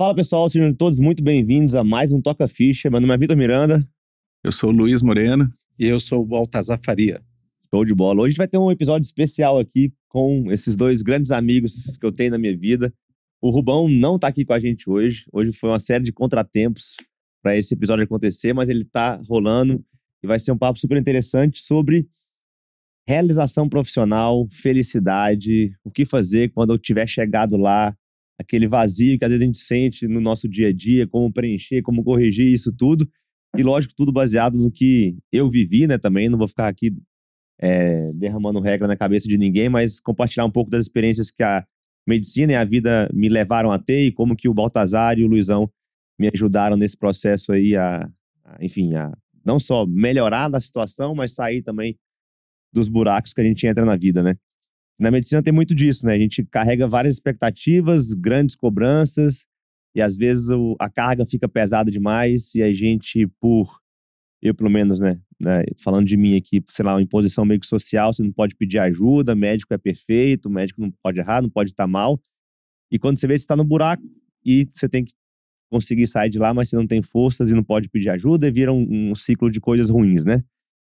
Fala pessoal, sejam todos muito bem-vindos a mais um Toca Ficha. Meu nome é Vitor Miranda. Eu sou o Luiz Moreno. E eu sou o Baltazar Faria. Show de bola. Hoje a gente vai ter um episódio especial aqui com esses dois grandes amigos que eu tenho na minha vida. O Rubão não tá aqui com a gente hoje. Hoje foi uma série de contratempos para esse episódio acontecer, mas ele tá rolando e vai ser um papo super interessante sobre realização profissional, felicidade, o que fazer quando eu tiver chegado lá, aquele vazio que às vezes a gente sente no nosso dia a dia, como preencher, como corrigir isso tudo. E lógico, tudo baseado no que eu vivi, né, também. Não vou ficar aqui é, derramando regra na cabeça de ninguém, mas compartilhar um pouco das experiências que a medicina e a vida me levaram a ter e como que o Baltazar e o Luizão me ajudaram nesse processo aí a, a enfim, a não só melhorar da situação, mas sair também dos buracos que a gente entra na vida, né? Na medicina tem muito disso, né? A gente carrega várias expectativas, grandes cobranças, e às vezes o, a carga fica pesada demais e a gente, por eu pelo menos, né, né, falando de mim aqui, sei lá, uma imposição meio que social, você não pode pedir ajuda, médico é perfeito, médico não pode errar, não pode estar mal. E quando você vê, você está no buraco e você tem que conseguir sair de lá, mas você não tem forças e não pode pedir ajuda e vira um, um ciclo de coisas ruins, né?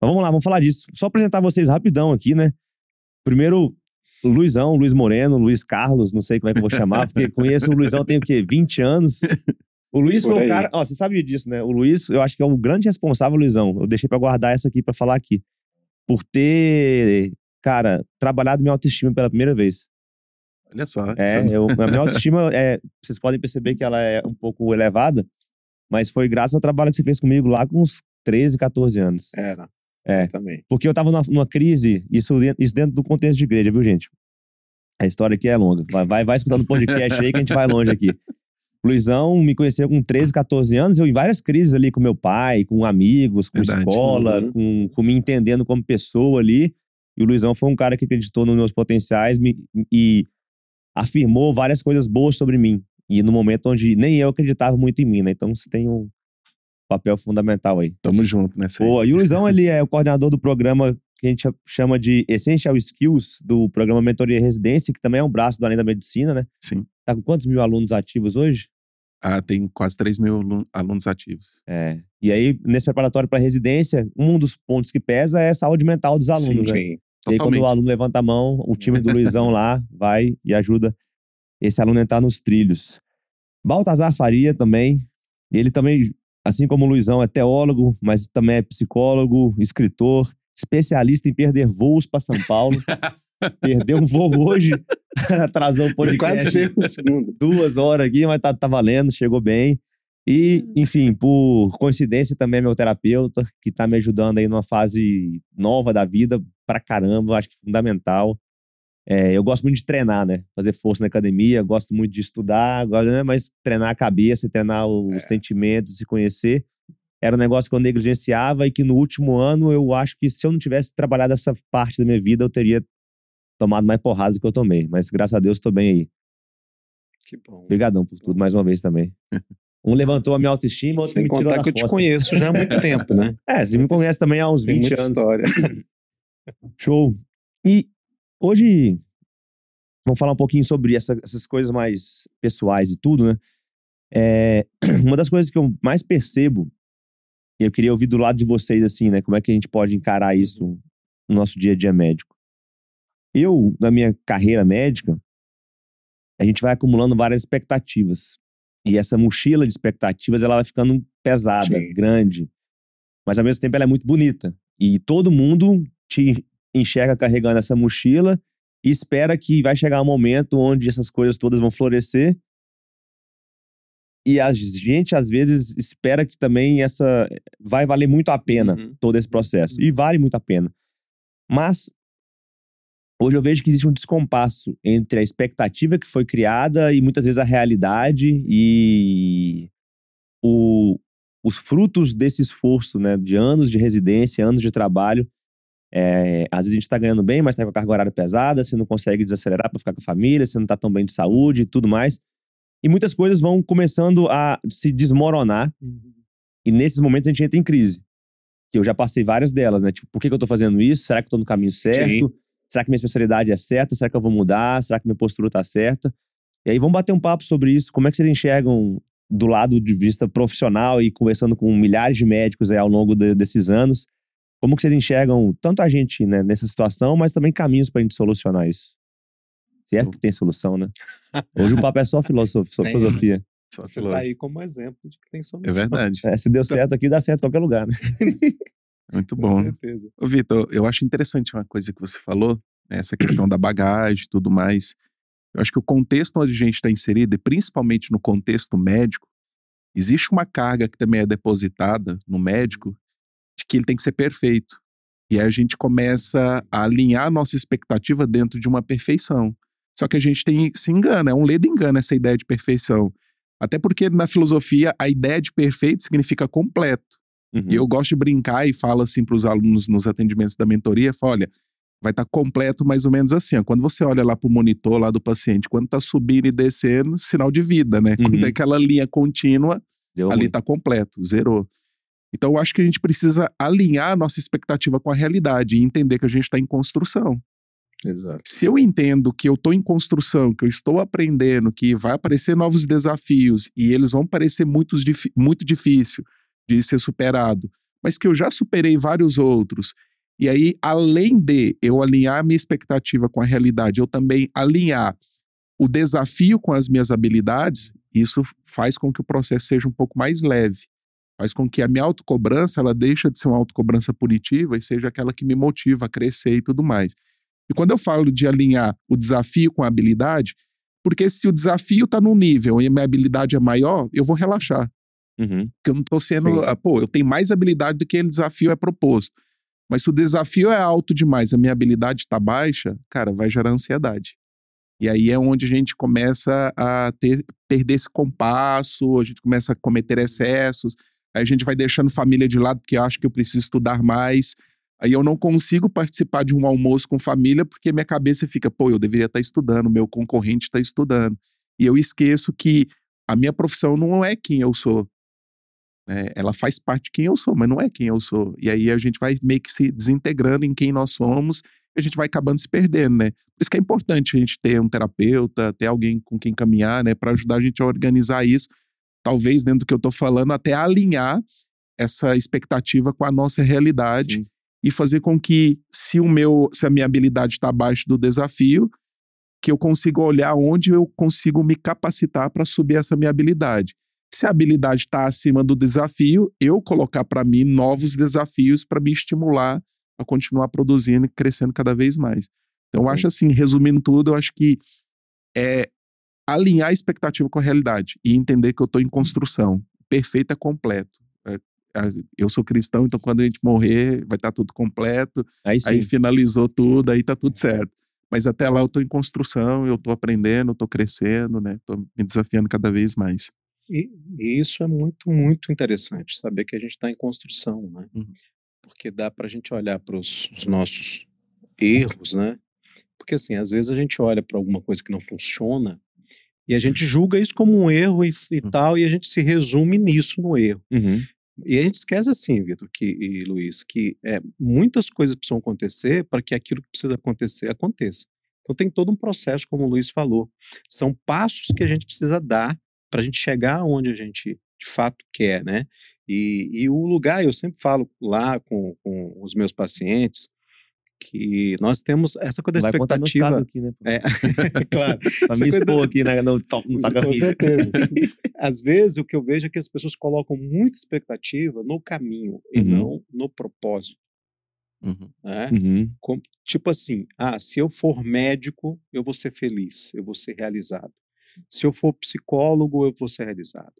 Mas vamos lá, vamos falar disso. Só apresentar vocês rapidão aqui, né? Primeiro, Luizão, Luiz Moreno, Luiz Carlos, não sei como é que eu vou chamar, porque conheço o Luizão tem o quê? 20 anos. O Luiz foi o cara. Ó, você sabe disso, né? O Luiz, eu acho que é o grande responsável, Luizão. Eu deixei para guardar essa aqui para falar aqui. Por ter, cara, trabalhado minha autoestima pela primeira vez. Olha só. É, eu, a minha autoestima, é, vocês podem perceber que ela é um pouco elevada, mas foi graças ao trabalho que você fez comigo lá com uns 13, 14 anos. Era. É. Também. Porque eu tava numa, numa crise, isso, isso dentro do contexto de igreja, viu, gente? A história aqui é longa. Vai, vai, vai escutando o podcast aí que a gente vai longe aqui. Luizão me conheceu com 13, 14 anos, eu em várias crises ali com meu pai, com amigos, com Verdade. escola, uhum. com, com me entendendo como pessoa ali. E o Luizão foi um cara que acreditou nos meus potenciais me, e afirmou várias coisas boas sobre mim. E no momento onde nem eu acreditava muito em mim, né? Então você tem um papel fundamental aí. Tamo junto nessa Boa. E o Luizão, ele é o coordenador do programa que a gente chama de Essential Skills, do programa Mentoria Residência, que também é um braço do Além da Medicina, né? Sim. Tá com quantos mil alunos ativos hoje? Ah, tem quase 3 mil alunos ativos. É. E aí, nesse preparatório para residência, um dos pontos que pesa é a saúde mental dos alunos, sim, né? Sim. E aí, quando o aluno levanta a mão, o time do Luizão lá vai e ajuda esse aluno a entrar nos trilhos. Baltazar Faria também, ele também, assim como o Luizão, é teólogo, mas também é psicólogo, escritor, especialista em perder voos para São Paulo. Perdeu um voo hoje, atrasou o podcast. Quase um segundo. Duas horas aqui, mas tá, tá valendo, chegou bem. E, enfim, por coincidência também é meu terapeuta, que tá me ajudando aí numa fase nova da vida, pra caramba, acho que fundamental. É, eu gosto muito de treinar, né? Fazer força na academia, gosto muito de estudar, né? mas treinar a cabeça, treinar os é. sentimentos, se conhecer era um negócio que eu negligenciava e que no último ano eu acho que se eu não tivesse trabalhado essa parte da minha vida, eu teria tomado mais porradas do que eu tomei. Mas graças a Deus estou bem aí. Que bom. Obrigadão por tudo mais uma vez também. Um levantou a minha autoestima, outro Sem me tirou contar que eu te conheço já há muito tempo, né? É, você me conhece também há uns Tem 20 anos. história. Show. E hoje vamos falar um pouquinho sobre essa, essas coisas mais pessoais e tudo, né? É, uma das coisas que eu mais percebo e eu queria ouvir do lado de vocês, assim, né? Como é que a gente pode encarar isso no nosso dia a dia médico? Eu, na minha carreira médica, a gente vai acumulando várias expectativas. E essa mochila de expectativas, ela vai ficando pesada, Sim. grande. Mas ao mesmo tempo ela é muito bonita. E todo mundo te enxerga carregando essa mochila e espera que vai chegar um momento onde essas coisas todas vão florescer e a gente às vezes espera que também essa vai valer muito a pena uhum. todo esse processo e vale muito a pena. Mas hoje eu vejo que existe um descompasso entre a expectativa que foi criada e muitas vezes a realidade e o, os frutos desse esforço, né, de anos de residência, anos de trabalho. É, às vezes a gente está ganhando bem, mas está com a carga horária pesada, você não consegue desacelerar para ficar com a família, você não está tão bem de saúde e tudo mais. E muitas coisas vão começando a se desmoronar. Uhum. E nesses momentos a gente entra em crise. Que eu já passei várias delas, né? Tipo, por que, que eu tô fazendo isso? Será que eu tô no caminho certo? Sim. Será que minha especialidade é certa? Será que eu vou mudar? Será que minha postura tá certa? E aí vamos bater um papo sobre isso. Como é que vocês enxergam do lado de vista profissional e conversando com milhares de médicos aí ao longo de, desses anos? Como que vocês enxergam tanto a gente né, nessa situação, mas também caminhos para a gente solucionar isso? Se é que tem solução, né? Hoje o papo é só filosofia. Só filosofia. Só Você tá aí como exemplo de que tem solução. É verdade. É, se deu certo aqui, dá certo em qualquer lugar, né? Muito Com bom. certeza. Ô, Vitor, eu acho interessante uma coisa que você falou, né, essa questão da bagagem e tudo mais. Eu acho que o contexto onde a gente está inserido, e principalmente no contexto médico, existe uma carga que também é depositada no médico que ele tem que ser perfeito. E aí a gente começa a alinhar a nossa expectativa dentro de uma perfeição. Só que a gente tem, se engana, é um ledo engano essa ideia de perfeição. Até porque na filosofia a ideia de perfeito significa completo. Uhum. E eu gosto de brincar e falo assim para os alunos nos atendimentos da mentoria, falo, olha, vai estar completo mais ou menos assim, ó, quando você olha lá para o monitor lá do paciente, quando está subindo e descendo, sinal de vida, né? Quando Uhum. tem aquela linha contínua, Deu ali está completo, zerou. Então eu acho que a gente precisa alinhar a nossa expectativa com a realidade e entender que a gente está em construção. Exato. Se eu entendo que eu estou em construção, que eu estou aprendendo, que vai aparecer novos desafios e eles vão parecer muito, muito difícil de ser superado, mas que eu já superei vários outros, e aí, além de eu alinhar a minha expectativa com a realidade, eu também alinhar o desafio com as minhas habilidades, isso faz com que o processo seja um pouco mais leve. Faz com que a minha autocobrança, ela deixa de ser uma autocobrança punitiva e seja aquela que me motiva a crescer e tudo mais. E quando eu falo de alinhar o desafio com a habilidade, porque se o desafio está num nível e a minha habilidade é maior, eu vou relaxar. Uhum. Porque eu não tô sendo. Sim. Pô, eu tenho mais habilidade do que aquele desafio é proposto. Mas se o desafio é alto demais, a minha habilidade está baixa, cara, vai gerar ansiedade. E aí é onde a gente começa a ter, perder esse compasso, a gente começa a cometer excessos, aí a gente vai deixando família de lado porque acha que eu preciso estudar mais. Aí eu não consigo participar de um almoço com família porque minha cabeça fica, pô, eu deveria estar estudando, meu concorrente está estudando. E eu esqueço que a minha profissão não é quem eu sou. né? Ela faz parte de quem eu sou, mas não é quem eu sou. E aí a gente vai meio que se desintegrando em quem nós somos e a gente vai acabando se perdendo, né? Por isso que é importante a gente ter um terapeuta, ter alguém com quem caminhar, né? Para ajudar a gente a organizar isso. Talvez, dentro do que eu tô falando, até alinhar essa expectativa com a nossa realidade Sim. e fazer com que, se o meu, se a minha habilidade está abaixo do desafio, que eu consiga olhar onde eu consigo me capacitar para subir essa minha habilidade. Se a habilidade está acima do desafio, eu colocar para mim novos desafios para me estimular a continuar produzindo e crescendo cada vez mais. Então, eu acho assim, resumindo tudo, eu acho que é alinhar a expectativa com a realidade e entender que eu estou em construção. Perfeito é completo. É, eu sou cristão, então quando a gente morrer, vai estar tudo completo. Aí. Aí finalizou tudo, aí tá tudo certo. Mas até lá eu tô em construção, eu tô aprendendo, eu tô crescendo, né? Tô me desafiando cada vez mais. E, e isso é muito, muito interessante, saber que a gente está em construção, né? Uhum. Porque dá para a gente olhar para os nossos erros, né? Porque assim, às vezes a gente olha para alguma coisa que não funciona e a gente julga isso como um erro e, e Uhum. tal, e a gente se resume nisso no erro. Uhum. E a gente esquece assim, Vitor que, e Luiz, que é, muitas coisas precisam acontecer para que aquilo que precisa acontecer aconteça. Então tem todo um processo, como o Luiz falou. São passos que a gente precisa dar para a gente chegar onde a gente de fato quer, né? E, e o lugar, eu sempre falo lá com, com os meus pacientes, que nós temos essa coisa da Vai expectativa. aqui, né? É, claro. Pra me coisa expor aqui né, no, no Com certeza. Às vezes o que eu vejo é que as pessoas colocam muita expectativa no caminho e Uhum. não no propósito. Uhum. Né? Uhum. Com- tipo assim, ah, se eu for médico, eu vou ser feliz, eu vou ser realizado. Se eu for psicólogo, eu vou ser realizado.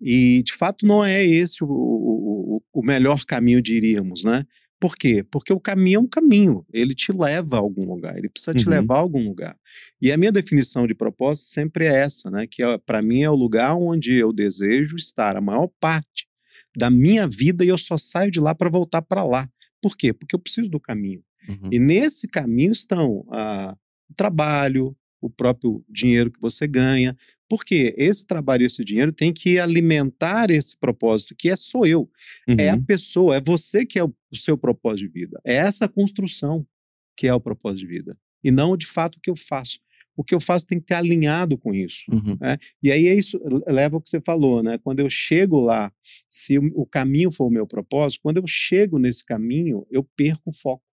E de fato não é esse o, o- o melhor caminho, diríamos, né? Por quê? Porque o caminho é um caminho, ele te leva a algum lugar, ele precisa te Uhum. levar a algum lugar. E a minha definição de propósito sempre é essa, né? Que para mim é o lugar onde eu desejo estar a maior parte da minha vida e eu só saio de lá para voltar para lá. Por quê? Porque eu preciso do caminho. Uhum. E nesse caminho estão ah, o trabalho, o próprio dinheiro que você ganha, porque esse trabalho esse dinheiro tem que alimentar esse propósito, que é sou eu, é a Uhum. pessoa, é você que é o, o seu propósito de vida. É essa construção que é o propósito de vida, e não de fato o que eu faço. o que eu faço tem que ter alinhado com isso. Uhum. né? E aí é isso leva ao que você falou, né? Quando eu chego lá, se o, o caminho for o meu propósito, quando eu chego nesse caminho, eu perco o foco.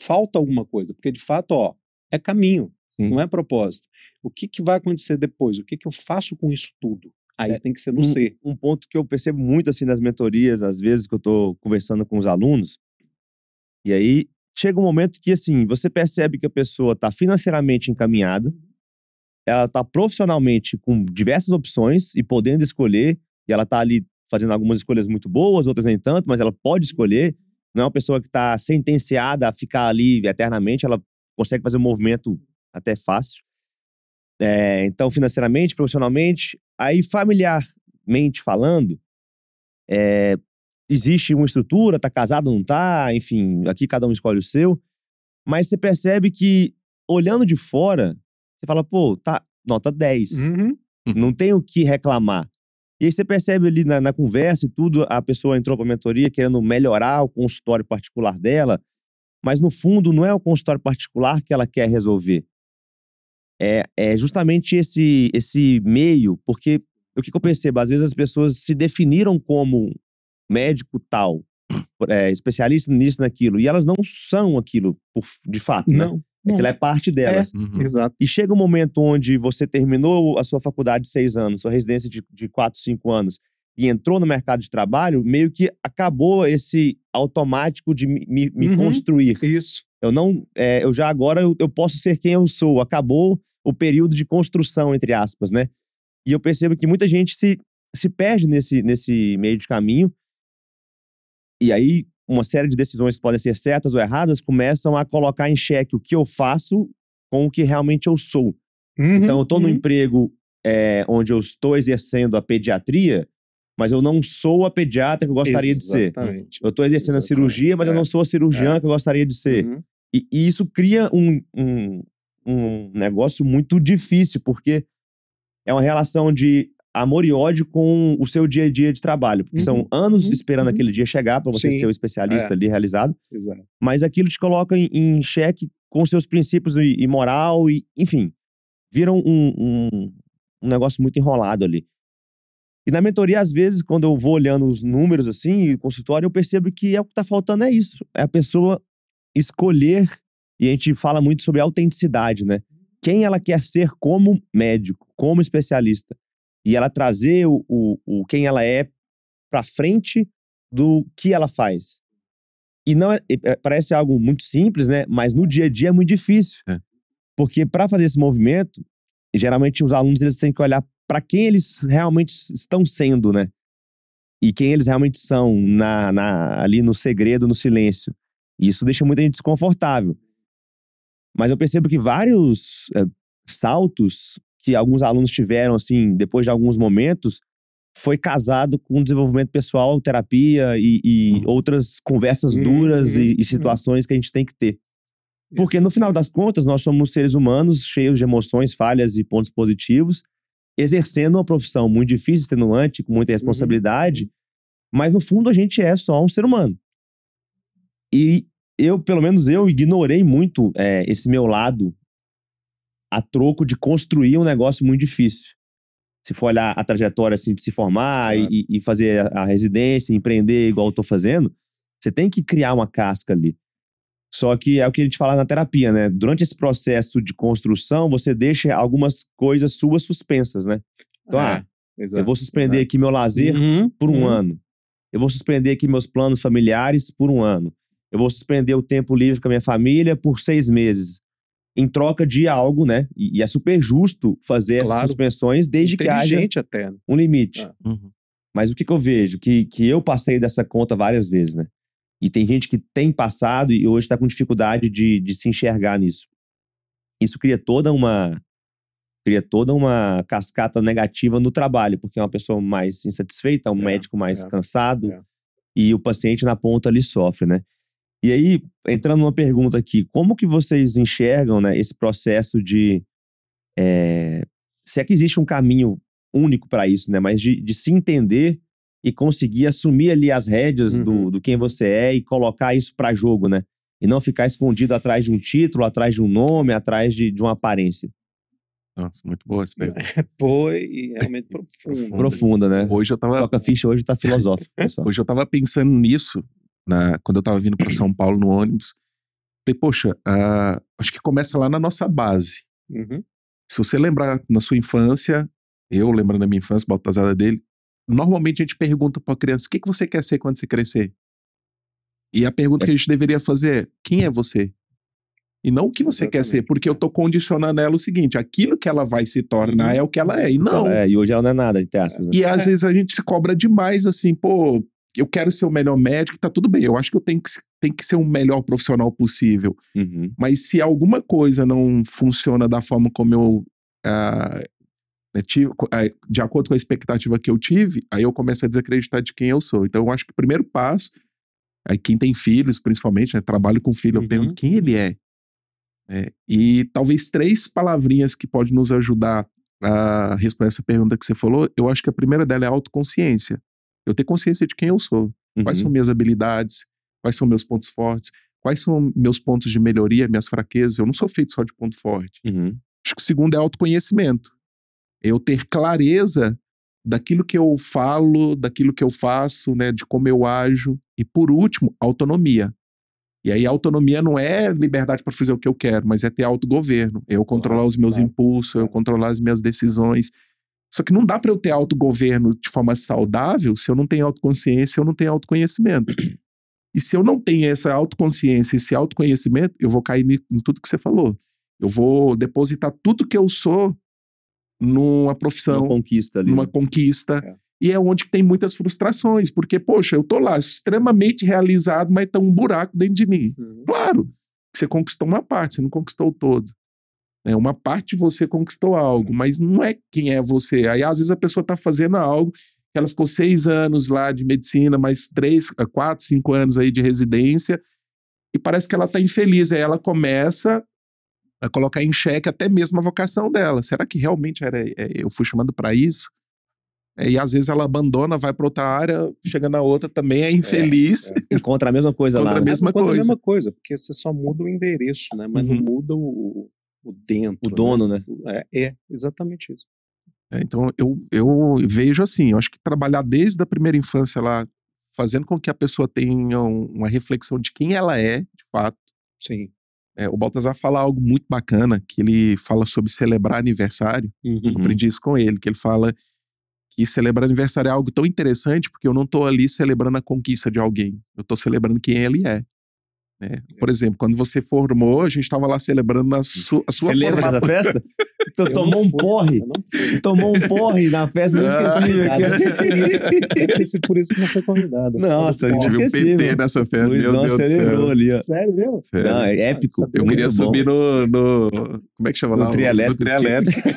Falta alguma coisa, porque de fato, ó, é caminho, Sim. não é propósito. O que, que vai acontecer depois? O que, que eu faço com isso tudo? Aí É, tem que ser no ser. um ponto que eu percebo muito assim nas mentorias, às vezes que eu tô conversando com os alunos, e aí chega um momento que assim, você percebe que a pessoa tá financeiramente encaminhada, ela tá profissionalmente com diversas opções e podendo escolher, e ela tá ali fazendo algumas escolhas muito boas, outras nem tanto, mas ela pode escolher. Não é uma pessoa que tá sentenciada a ficar ali eternamente, ela consegue fazer um movimento até fácil. É, então, financeiramente, profissionalmente, aí familiarmente falando, é, existe uma estrutura, tá casado, não tá, enfim, aqui cada um escolhe o seu, mas você percebe que, olhando de fora, você fala, pô, tá nota 10, Uhum. não tem o que reclamar. E aí você percebe ali na, na conversa e tudo, a pessoa entrou pra mentoria querendo melhorar o consultório particular dela, mas no fundo não é o consultório particular que ela quer resolver. É, é justamente esse, esse meio, porque o que, que eu percebo? Às vezes as pessoas se definiram como médico tal, é, especialista nisso, naquilo, e elas não são aquilo, por, de fato, né? Não, não. Aquilo é parte delas. Uhum. exato. E chega um momento onde você terminou a sua faculdade de seis anos, sua residência de, de quatro, cinco anos, e entrou no mercado de trabalho, meio que acabou esse automático de me, me- me Uhum. construir. Isso. Eu não, é, eu já agora eu, eu posso ser quem eu sou. Acabou o período de construção entre aspas, né? E eu percebo que muita gente se, se perde nesse, nesse meio de caminho. E aí uma série de decisões que podem ser certas ou erradas começam a colocar em xeque o que eu faço com o que realmente eu sou. Então, eu estou no uhum. emprego é, onde eu estou exercendo a pediatria, mas eu não sou a pediatra que eu gostaria de ser. Exatamente. Eu estou exercendo a Exatamente. cirurgia, mas eu É. não sou a cirurgiã que eu gostaria de ser. Uhum. E, e isso cria um, um, um negócio muito difícil, porque é uma relação de amor e ódio com o seu dia a dia de trabalho. Porque são Uhum, anos uhum, esperando uhum. aquele dia chegar para você Sim, ser o especialista é. ali realizado. Exato. Mas aquilo te coloca em, em xeque com seus princípios e, e moral, e enfim, vira um, um, um negócio muito enrolado ali. E na mentoria, às vezes, quando eu vou olhando os números assim, e o consultório, eu percebo que é o que tá faltando é isso. É a pessoa escolher, e a gente fala muito sobre autenticidade, né? Quem ela quer ser como médico, como especialista. E ela trazer o, o, o quem ela é pra frente do que ela faz. E não é, é- parece algo muito simples, né? Mas no dia a dia é muito difícil. É. Porque para fazer esse movimento, geralmente os alunos eles têm que olhar para quem eles realmente estão sendo, né? E quem eles realmente são na, na- ali no segredo, no silêncio. E isso deixa muita gente desconfortável. Mas eu percebo que vários é, saltos que alguns alunos tiveram, assim, depois de alguns momentos, foi casado com desenvolvimento pessoal, terapia e, e Uhum. outras conversas Uhum, duras uhum, e, e uhum. situações que a gente tem que ter. Porque no final das contas, nós somos seres humanos cheios de emoções, falhas e pontos positivos, exercendo uma profissão muito difícil, extenuante, com muita responsabilidade, mas no fundo a gente é só um ser humano. E eu, pelo menos eu, ignorei muito é, esse meu lado a troco de construir um negócio muito difícil. Se for olhar a trajetória assim, de se formar Claro. e, e fazer a, a residência, empreender igual eu tô fazendo, você tem que criar uma casca ali. Só que é o que a gente fala na terapia, né? Durante esse processo de construção, você deixa algumas coisas suas suspensas, né? Então, ah, eu vou suspender aqui meu lazer Uhum, por um uhum. ano. Eu vou suspender aqui meus planos familiares por um ano. Eu vou suspender o tempo livre com a minha família por seis meses. Em troca de algo, né? E, e é super justo fazer essas Claro. suspensões desde que haja até. né? um limite. Ah. Uhum. Mas o que, que eu vejo? Que, que eu passei dessa conta várias vezes, né? E tem gente que tem passado e hoje está com dificuldade de, de se enxergar nisso. Isso cria toda uma cria toda uma cascata negativa no trabalho, porque é uma pessoa mais insatisfeita, um É, médico mais é, cansado é. e o paciente na ponta ali sofre, né? E aí, entrando numa pergunta aqui, como que vocês enxergam né, esse processo de. é, se é que existe um caminho único para isso, né? Mas de, de se entender e conseguir assumir ali as rédeas do, Uhum. do quem você é e colocar isso para jogo, né? E não ficar escondido atrás de um título, atrás de um nome, atrás de, de uma aparência. Nossa, muito boa essa pergunta. Foi e realmente profundo. Profunda, né? Hoje eu tava, Toca ficha hoje tá filosófico, pessoal. hoje eu tava pensando nisso, na, quando eu tava vindo para São Paulo no ônibus. Falei, poxa, ah, acho que começa lá na nossa base. Uhum. Se você lembrar na sua infância, eu lembrando da minha infância, Baltazar dele, normalmente a gente pergunta pra criança, o que, que você quer ser quando você crescer? E a pergunta que a gente deveria fazer é, quem é você? E não o que você quer ser, Exatamente. porque eu tô condicionando ela o seguinte, aquilo que ela vai se tornar é o que ela é, e não. É, e hoje ela não é nada, entre aspas. Né? E às vezes a gente se cobra demais, assim, pô, eu quero ser o melhor médico, tá tudo bem, eu acho que eu tenho que, tenho que ser o melhor profissional possível. Uhum. Mas se alguma coisa não funciona da forma como eu. ah, de acordo com a expectativa que eu tive, aí eu começo a desacreditar de quem eu sou. Então eu acho que o primeiro passo, aí quem tem filhos, principalmente, né, trabalho com filho, eu Uhum. pergunto quem ele é. né? E talvez três palavrinhas que podem nos ajudar a responder essa pergunta que você falou. Eu acho que a primeira dela é autoconsciência. Eu ter consciência de quem eu sou. Quais Uhum. são minhas habilidades? Quais são meus pontos fortes? Quais são meus pontos de melhoria, minhas fraquezas? Eu não sou feito só de ponto forte. Uhum. Acho que o segundo é autoconhecimento. Eu ter clareza daquilo que eu falo, daquilo que eu faço, né, de como eu ajo. E por último, autonomia. E aí, autonomia não é liberdade para fazer o que eu quero, mas é ter autogoverno. Eu controlar os meus impulsos, eu controlar as minhas decisões. Só que não dá para eu ter autogoverno de forma saudável se eu não tenho autoconsciência, eu não tenho autoconhecimento. E se eu não tenho essa autoconsciência, esse autoconhecimento, eu vou cair em tudo que você falou. Eu vou depositar tudo que eu sou numa profissão, Uma conquista ali. numa né? conquista. É. E é onde tem muitas frustrações, porque, poxa, eu tô lá extremamente realizado, mas tá um buraco dentro de mim. Uhum. Claro, você conquistou uma parte, você não conquistou o todo. É, uma parte você conquistou algo, mas não é quem é você. Aí, às vezes, a pessoa tá fazendo algo, que ela ficou seis anos lá de medicina, mais três, quatro, cinco anos aí de residência, e parece que ela tá infeliz. Aí ela começa a colocar em xeque até mesmo a vocação dela. Será que realmente era, é, eu fui chamado para isso? É, e às vezes ela abandona, vai para outra área, chega na outra, também é infeliz. Encontra a mesma coisa Encontra lá. a né? mesma Quando é a coisa. mesma coisa, porque você só muda o endereço, né? Mas Uhum. não muda o, o dentro. O dono, né? né? É, é, exatamente isso. É, então eu, eu vejo assim, eu acho que trabalhar desde a primeira infância lá, fazendo com que a pessoa tenha um- uma reflexão de quem ela é, de fato. Sim. É, o Baltazar fala algo muito bacana, que ele fala sobre celebrar aniversário. Eu Uhum. aprendi isso com ele, que ele fala que celebrar aniversário é algo tão interessante porque eu não tô ali celebrando a conquista de alguém, eu tô celebrando quem ele é. Né? Por exemplo, quando você formou, a gente tava lá celebrando a, su a sua Você lembra dessa festa? Tu Eu tomou um porre. Eu. Tomou um porre na festa, não Ah, esqueci. Deve ter sido por isso que não foi convidado. Nossa, A gente viu um. PT nessa festa, meu Luizão acelerou céu. ali, ó. Sério mesmo? Sério. Não, é épico. Eu muito queria bom. subir no, no- Como é que chama No lá? Trielétrico, No trielétrico.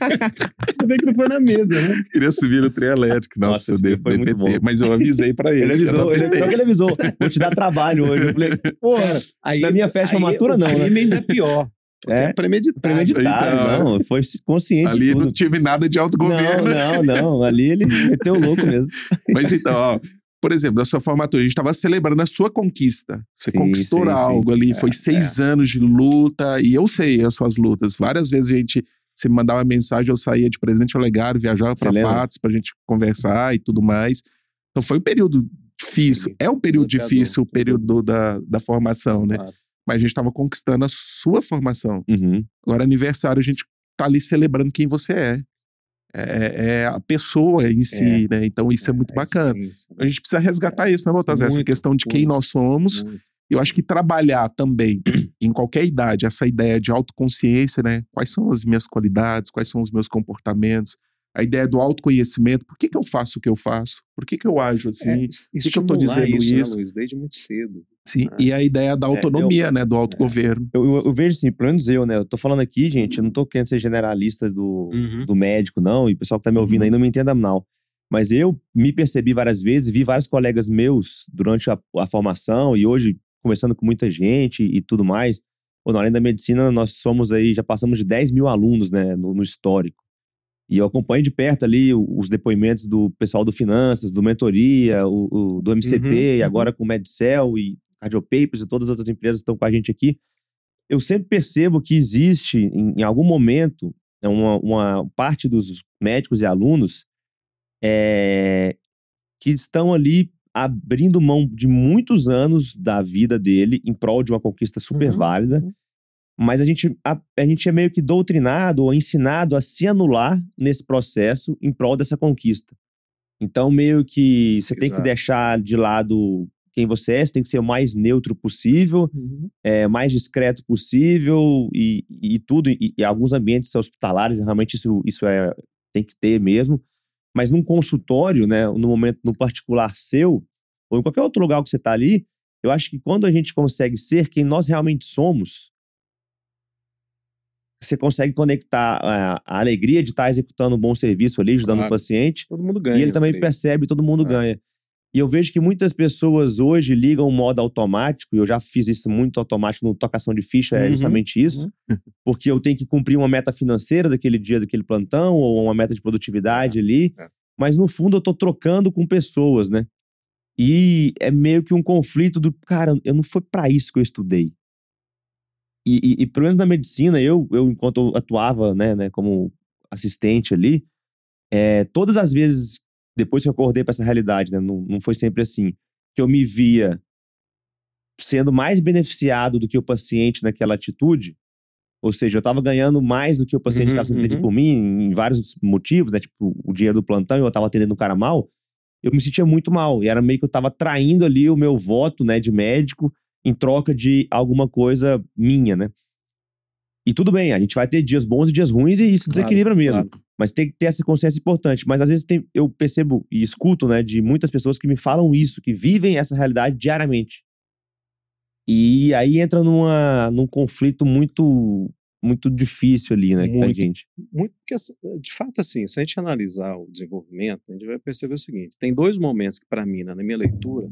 Ainda bem que não foi na mesa, né? queria subir no trielétrico. Nossa, Nossa, eu dei PT, bom. Mas eu avisei pra ele. Ele avisou, ele, ele avisou. Vou te dar trabalho hoje. Eu falei, porra, Aí, na minha festa de aí formatura o não, né? crime ainda é pior. É, É premeditado. premeditado, Então, não. Foi consciente Ali tudo. não tive nada de autogoverno. Não, não, não. Ali ele meteu o louco mesmo. Mas então, ó, por exemplo, da sua formatura, a gente estava celebrando a sua conquista. Você Sim, conquistou sim, sim. algo ali, foi seis anos de luta, e eu sei as suas lutas. Várias vezes a gente, você me mandava mensagem, eu saía de Presidente Olegário, viajava para? Patos pra gente conversar e tudo mais. Então foi um período difícil. É um período Desafiador, difícil, o período da, da formação, né? Mas a gente estava conquistando a sua formação. Uhum. Agora, aniversário, a gente tá ali celebrando quem você é. É, é a pessoa em si, né? Então isso é, muito bacana. A gente precisa resgatar isso, né, Baltazar? Essa questão de quem muito, nós somos. Muito. Eu acho que trabalhar também, em qualquer idade, essa ideia de autoconsciência, né? Quais são as minhas qualidades, quais são os meus comportamentos, a ideia do autoconhecimento. Por que, que eu faço o que eu faço? Por que, que eu ajo assim? É, que que eu estimular dizendo isso, né, isso? Luiz? Desde muito cedo. Sim, Ah. e a ideia da autonomia, né? Do autogoverno. Eu, eu- eu vejo assim, pelo menos eu, né? Eu tô falando aqui, gente, eu não tô querendo ser generalista do, Uhum. do médico, não, e o pessoal que tá me ouvindo Uhum. aí não me entenda mal. Mas eu me percebi várias vezes, vi vários colegas meus durante a, a formação e hoje conversando com muita gente e tudo mais. Pô, na além da medicina, nós somos aí, já passamos de 10 mil alunos, né, no, no histórico. E eu acompanho de perto ali os depoimentos do pessoal do Finanças, do Mentoria, o, o- do MCP, Uhum, e uhum. agora com o Medcel e Cardiopapers e todas as outras empresas que estão com a gente aqui. Eu sempre percebo que existe, em, em algum momento, uma, uma parte dos médicos e alunos é, que estão ali abrindo mão de muitos anos da vida dele em prol de uma conquista super Uhum, válida. Uhum. Mas a gente, a, a gente é meio que doutrinado ou ensinado a se anular nesse processo em prol dessa conquista. Então, meio que você tem que Exato. deixar de lado quem você é, você tem que ser o mais neutro possível, é, mais discreto possível e, e tudo. E, e alguns ambientes hospitalares, realmente isso, isso é, tem que ter mesmo. Mas num consultório, né, no momento no particular seu, ou em qualquer outro lugar que você está ali, eu acho que quando a gente consegue ser quem nós realmente somos, você consegue conectar a, a alegria de estar executando um bom serviço ali, ajudando o Claro. paciente, Todo mundo ganha. e ele também ali. percebe, todo mundo É. ganha. E eu vejo que muitas pessoas hoje ligam o modo automático, e eu já fiz isso muito automático no tocação de ficha, é Uhum, justamente isso. Porque eu tenho que cumprir uma meta financeira daquele dia, daquele plantão, ou uma meta de produtividade ali. é. Mas no fundo eu tô trocando com pessoas, né? E é meio que um conflito do, cara, eu não foi para isso que eu estudei. E, e, e pelo menos na medicina, eu, eu enquanto eu atuava, né, né, como assistente ali, é, todas as vezes, depois que eu acordei para essa realidade, né, não, não foi sempre assim, que eu me via sendo mais beneficiado do que o paciente naquela atitude, ou seja, eu estava ganhando mais do que o paciente Uhum, estava sendo atendido uhum. por mim, em vários motivos, né, tipo, o dinheiro do plantão eu estava atendendo o cara mal, eu me sentia muito mal, e era meio que eu estava traindo ali o meu voto, né, de médico, em troca de alguma coisa minha, né. E tudo bem, a gente vai ter dias bons e dias ruins, e isso Claro, desequilibra mesmo. claro. Mas tem que ter essa consciência importante. Mas às vezes tem- eu percebo e escuto, né, de muitas pessoas que me falam isso, que vivem essa realidade diariamente. E aí entra numa, num conflito muito muito difícil ali, né, Muito. gente. muito porque, assim, de fato assim se a gente analisar o desenvolvimento a gente vai perceber o seguinte tem dois momentos que para mim na minha leitura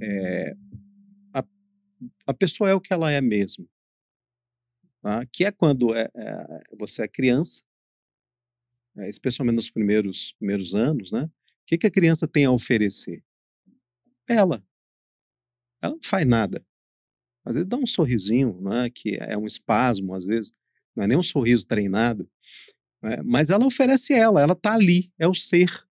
é, a pessoa é o que ela é mesmo tá? que é quando é, é, você é criança é, especialmente nos primeiros primeiros anos né? O que, que a criança tem a oferecer? Ela. Ela não faz nada. Às vezes dá um sorrisinho né que é um espasmo às vezes não é nem um sorriso treinado né, mas ela oferece ela, ela está ali, é o ser,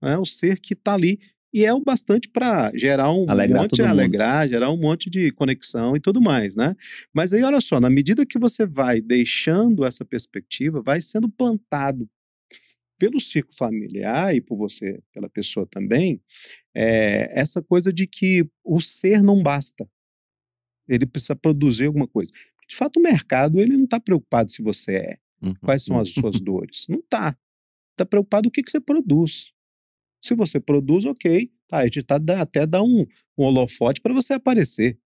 é o ser que está ali e é o bastante para gerar um Alegrar monte de mundo. alegrar, gerar um monte de conexão e tudo mais, né? Mas aí olha só, na medida que você vai deixando essa perspectiva, vai sendo plantado pelo ciclo familiar e por você, pela pessoa também, é, essa coisa de que o ser não basta, ele precisa produzir alguma coisa. De fato, o mercado ele não está preocupado se você é Uhum. quais são as suas dores. Não tá. Tá preocupado o que, que você produz. Se você produz, ok. Tá, a gente tá, dá, até dá um, um holofote para você aparecer.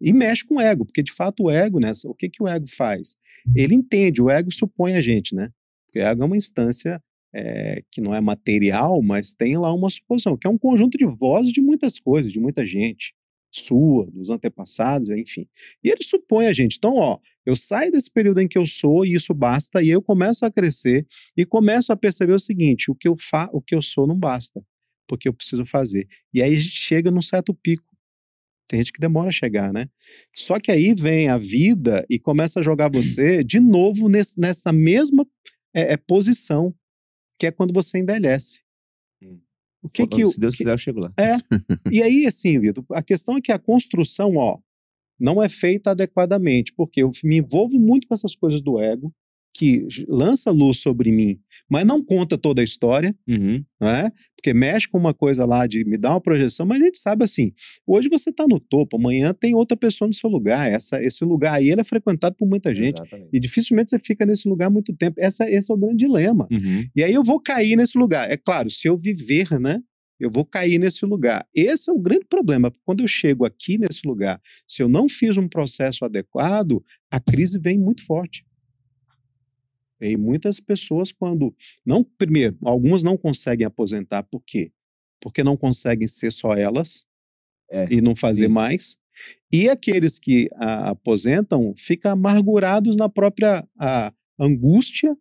E mexe com o ego, porque de fato o ego, né? O que, que o ego faz? Ele entende, o ego supõe a gente, né? Porque o ego é uma instância é, que não é material, mas tem lá uma suposição, que é um conjunto de vozes de muitas coisas, de muita gente, sua, dos antepassados, enfim. E ele supõe a gente. Então, ó, eu saio desse período em que eu sou e isso basta, e eu começo a crescer e começo a perceber o seguinte: o que eu, fa o que eu sou não basta, porque eu preciso fazer. E aí a gente chega num certo pico. Tem gente que demora a chegar, né? Só que aí vem a vida e começa a jogar você de novo nesse, nessa mesma é, é, posição, que é quando você envelhece. Hum. O que que, Se Deus que, quiser, eu chego lá. e aí, assim, Vitor, a questão é que a construção, ó, não é feita adequadamente, porque eu me envolvo muito com essas coisas do ego, que lança luz sobre mim, mas não conta toda a história, Uhum. né? Porque mexe com uma coisa lá de me dar uma projeção, mas a gente sabe assim, hoje você está no topo, amanhã tem outra pessoa no seu lugar, essa, esse lugar aí ele é frequentado por muita gente, Exatamente. e dificilmente você fica nesse lugar muito tempo, essa, esse é o grande dilema. Uhum. E aí eu vou cair nesse lugar. É claro, se eu viver, né? Eu vou cair nesse lugar. Esse é o grande problema. Quando eu chego aqui nesse lugar, se eu não fiz um processo adequado, a crise vem muito forte. E muitas pessoas, quando. não Primeiro, algumas não conseguem aposentar. Por quê? Porque não conseguem ser só elas É, e não fazer sim. mais. E aqueles que a, aposentam ficam amargurados na própria a, angústia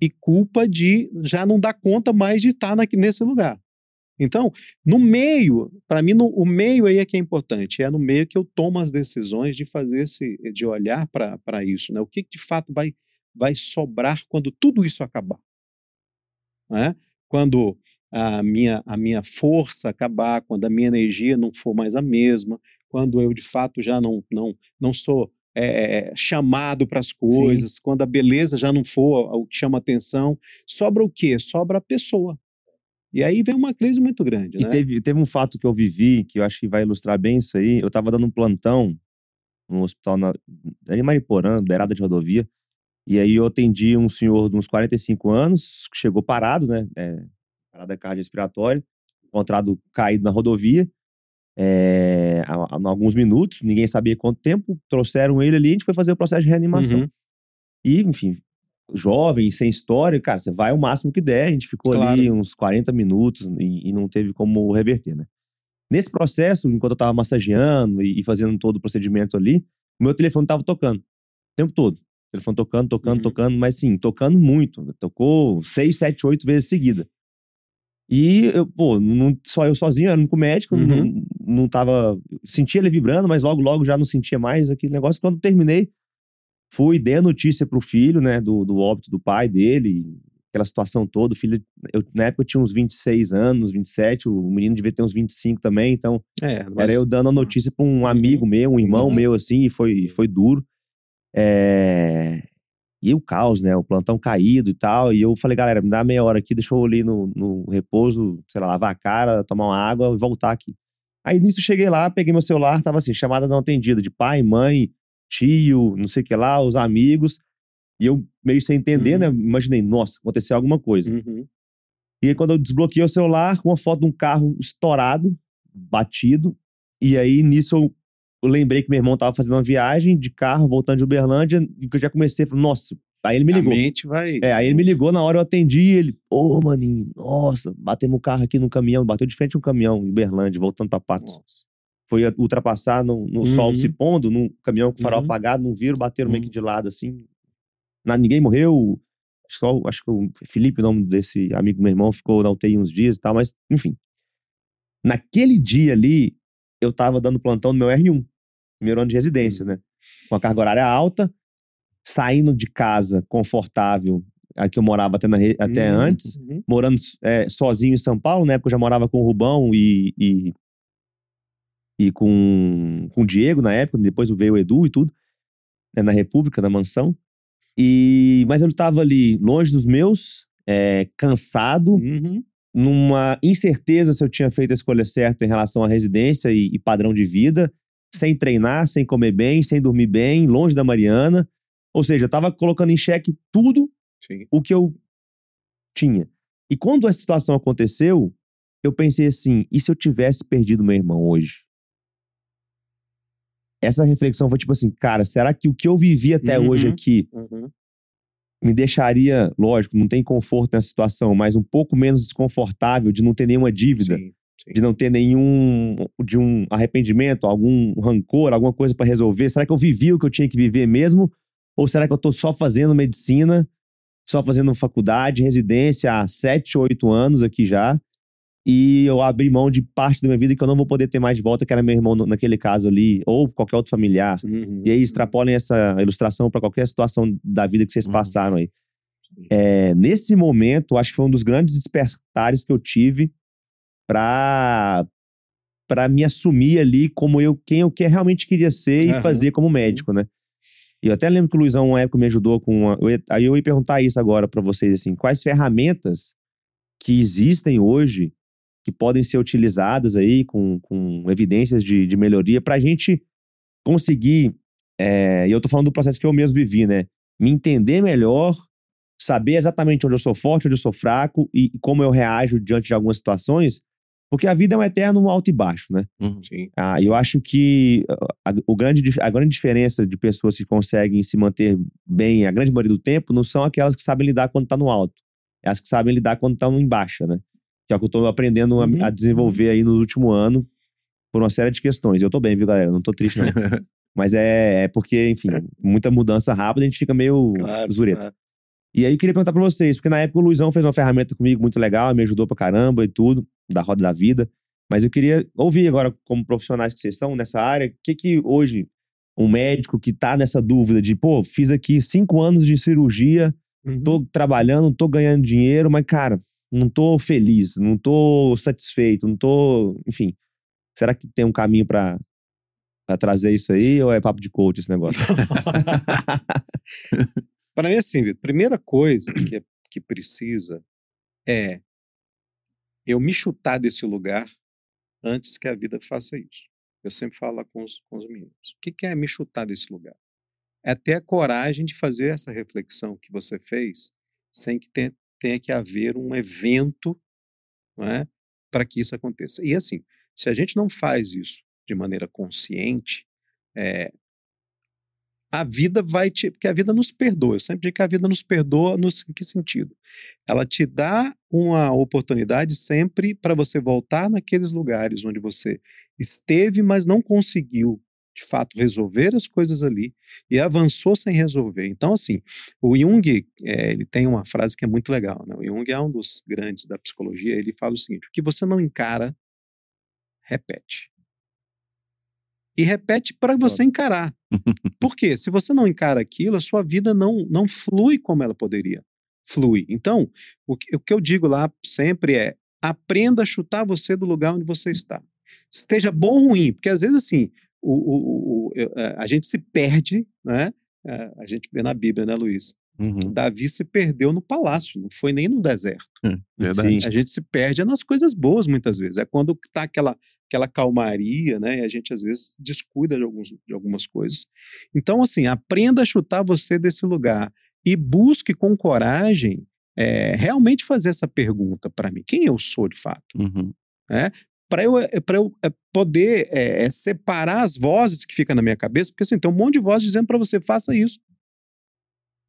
e culpa de já não dar conta mais de estar naqui- nesse lugar. Então, no meio, para mim, no, o meio aí é que é importante. É no meio que eu tomo as decisões de fazer esse, de olhar para isso, né? O que de fato vai vai sobrar quando tudo isso acabar. Né? Quando a minha, a minha força acabar, quando a minha energia não for mais a mesma, quando eu de fato já não, não, não sou é, chamado para as coisas, Sim. quando a beleza já não for o que chama atenção, sobra o quê? Sobra a pessoa. E aí vem uma crise muito grande. E né? teve, teve um fato que eu vivi, que eu acho que vai ilustrar bem isso aí. Eu estava dando um plantão no hospital na, em Mariporã, beirada de rodovia. E aí eu atendi um senhor de uns 45 anos, que chegou parado, né? É, parada cardiorrespiratória, encontrado caído na rodovia. É, há, há, alguns minutos, ninguém sabia quanto tempo, trouxeram ele ali, a gente foi fazer o processo de reanimação. Uhum. E, enfim, jovem, sem história, cara, você vai o máximo que der. A gente ficou claro. ali uns 40 minutos e, e, não teve como reverter, né? Nesse processo, enquanto eu tava massageando e, e fazendo todo o procedimento ali, o meu telefone tava tocando o tempo todo. O telefone tocando, tocando, uhum. tocando, mas sim, tocando muito. Tocou seis, sete, oito vezes seguida. E eu, pô, não, só eu sozinho, era o único médico, uhum. não, não tava. Sentia ele vibrando, mas logo, logo já não sentia mais aquele negócio. Quando terminei, Fui, dei a notícia pro filho, né, do, do óbito do pai dele, aquela situação toda. O filho, eu, na época eu tinha uns 26 anos, 27, o menino devia ter uns 25 também, então é, mas... era eu dando a notícia pra um amigo meu, um irmão uhum. meu, assim, e foi, foi duro. É... E o caos, né? O plantão caído e tal. E eu falei, galera, me dá meia hora aqui, deixa eu ali no, no repouso, sei lá, lavar a cara, tomar uma água e voltar aqui. Aí nisso cheguei lá, peguei meu celular, tava assim, chamada não atendida de pai, mãe, tio, não sei o que lá, os amigos. E eu, meio sem entender, né, uhum. né? Imaginei, nossa, aconteceu alguma coisa. Uhum. E aí, quando eu desbloqueei o celular, uma foto de um carro estourado, batido. E aí, nisso, eu, eu lembrei que meu irmão tava fazendo uma viagem de carro, voltando de Uberlândia, e que eu já comecei a falar, nossa. Aí ele me ligou. A mente vai. É, aí ele me ligou na hora eu atendi e ele, ô, oh, maninho, nossa, batemos o carro aqui no caminhão, bateu de frente um caminhão em Uberlândia, voltando pra Patos. Nossa foi ultrapassar no, no uhum. sol se pondo, num caminhão com farol uhum. apagado, não viram, bateram uhum. meio que de lado assim. Nada, ninguém morreu. Só, acho que o Felipe, o nome desse amigo do meu irmão, ficou na UTI uns dias e tal, mas enfim. Naquele dia ali, eu tava dando plantão no meu R1, primeiro ano de residência, né? Com a carga horária alta, saindo de casa confortável, aqui eu morava até, na, até uhum. antes, uhum. morando é, sozinho em São Paulo, na época eu já morava com o Rubão e, e e com, com o Diego na época, depois veio o Edu e tudo, né, na República, na mansão. E, mas eu estava ali longe dos meus, é, cansado, uhum. numa incerteza se eu tinha feito a escolha certa em relação à residência e, e padrão de vida, sem treinar, sem comer bem, sem dormir bem, longe da Mariana. Ou seja, eu estava colocando em xeque tudo Sim. o que eu tinha. E quando essa situação aconteceu, eu pensei assim: e se eu tivesse perdido meu irmão hoje? Essa reflexão foi tipo assim, cara, será que o que eu vivi até uhum, hoje aqui uhum. me deixaria, lógico, não tem conforto nessa situação, mas um pouco menos desconfortável de não ter nenhuma dívida, sim, sim. de não ter nenhum de um arrependimento, algum rancor, alguma coisa para resolver? Será que eu vivi o que eu tinha que viver mesmo? Ou será que eu tô só fazendo medicina, só fazendo faculdade, residência há sete, oito anos aqui já? E eu abri mão de parte da minha vida que eu não vou poder ter mais de volta, que era meu irmão naquele caso ali, ou qualquer outro familiar. Uhum. E aí extrapolem essa ilustração para qualquer situação da vida que vocês uhum. passaram aí. É, nesse momento, acho que foi um dos grandes despertares que eu tive para para me assumir ali como eu quem eu que realmente queria ser e fazer como médico, né? E eu até lembro que o Luizão, uma época, me ajudou com. Uma, eu ia, aí eu ia perguntar isso agora para vocês, assim, quais ferramentas que existem hoje que podem ser utilizadas aí com, com evidências de, de melhoria para a gente conseguir, é, e eu estou falando do processo que eu mesmo vivi, né? Me entender melhor, saber exatamente onde eu sou forte, onde eu sou fraco e, e como eu reajo diante de algumas situações, porque a vida é um eterno alto e baixo, né? Uhum. Ah, eu acho que a, o grande, a grande diferença de pessoas que conseguem se manter bem a grande maioria do tempo não são aquelas que sabem lidar quando está no alto. É as que sabem lidar quando estão em baixa, né? Que é o que eu tô aprendendo uhum. a, desenvolver aí no último ano por uma série de questões. Eu tô bem, viu, galera? Não tô triste, não. Mas é, é, porque, enfim, muita mudança rápida, a gente fica meio claro, zureta. Claro. E aí eu queria perguntar pra vocês, porque na época o Luizão fez uma ferramenta comigo muito legal, me ajudou pra caramba e tudo, da roda da vida. Mas eu queria ouvir agora, como profissionais que vocês estão nessa área, o que que hoje, um médico que tá nessa dúvida de, pô, fiz aqui cinco anos de cirurgia, Uhum. tô trabalhando, tô ganhando dinheiro, mas, cara, não tô feliz, não tô satisfeito, não tô. Enfim. Será que tem um caminho pra trazer isso aí ou é papo de coach esse negócio? Para mim, assim, Vitor, primeira coisa que, é- que precisa é eu me chutar desse lugar antes que a vida faça isso. Eu sempre falo com os, com os meninos. O que, que é me chutar desse lugar? É ter a coragem de fazer essa reflexão que você fez sem que tenha, tenha que haver um evento é, para que isso aconteça. E assim, se a gente não faz isso de maneira consciente, é, a vida vai te. Porque a vida nos perdoa. Eu sempre digo que a vida nos perdoa no em que sentido? Ela te dá uma oportunidade sempre para você voltar naqueles lugares onde você esteve, mas não conseguiu, de fato, resolver as coisas ali e avançou sem resolver. Então, assim, o Jung, é, ele tem uma frase que é muito legal. Né? O Jung é um dos grandes da psicologia. Ele fala o seguinte: o que você não encara, repete. E repete para você encarar. Por quê? Se você não encara aquilo, a sua vida não, não flui como ela poderia. Flui. Então, o que, o que eu digo lá sempre é: aprenda a chutar você do lugar onde você está. Esteja bom ou ruim, porque às vezes assim, o, o, o, a gente se perde, né? A gente vê na Bíblia, né, Luiz? Uhum. Davi se perdeu no palácio, não foi nem no deserto. Verdade. Sim. A gente se perde é nas coisas boas muitas vezes. É quando tá aquela aquela calmaria, né? E a gente às vezes descuida de, alguns, de algumas coisas. Então, assim, aprenda a chutar você desse lugar e busque com coragem é, realmente fazer essa pergunta para mim: quem eu sou de fato? Uhum. Para eu, pra eu é, poder é, separar as vozes que ficam na minha cabeça, porque assim, tem um monte de voz dizendo para você faça isso.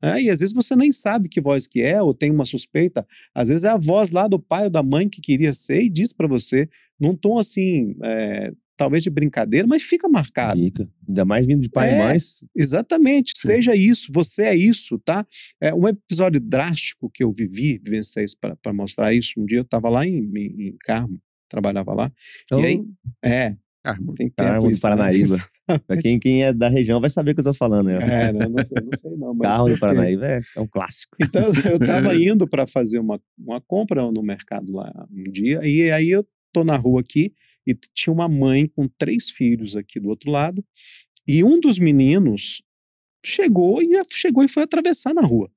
É, e às vezes você nem sabe que voz que é, ou tem uma suspeita. Às vezes é a voz lá do pai ou da mãe que queria ser e diz para você, num tom assim, é, talvez de brincadeira, mas fica marcado. Fica. Ainda mais vindo de pai É. e mãe. Exatamente, Sim. seja isso, você é isso, tá? É um episódio drástico que eu vivi, vivenciei para mostrar isso. Um dia eu estava lá em, em, em Carmo, trabalhava lá, Então, e aí, é, Carmo. tem tempo Carmo do isso, né? Paranaíba. pra quem, quem é da região vai saber o que eu tô falando. Né? É, né? não, sei, não sei não, mas Carro do tem. Paranaíba é, é um clássico. Então eu estava indo para fazer uma, uma compra no mercado lá um dia, e aí eu tô na rua aqui e tinha uma mãe com três filhos aqui do outro lado, e um dos meninos chegou e chegou e foi atravessar na rua.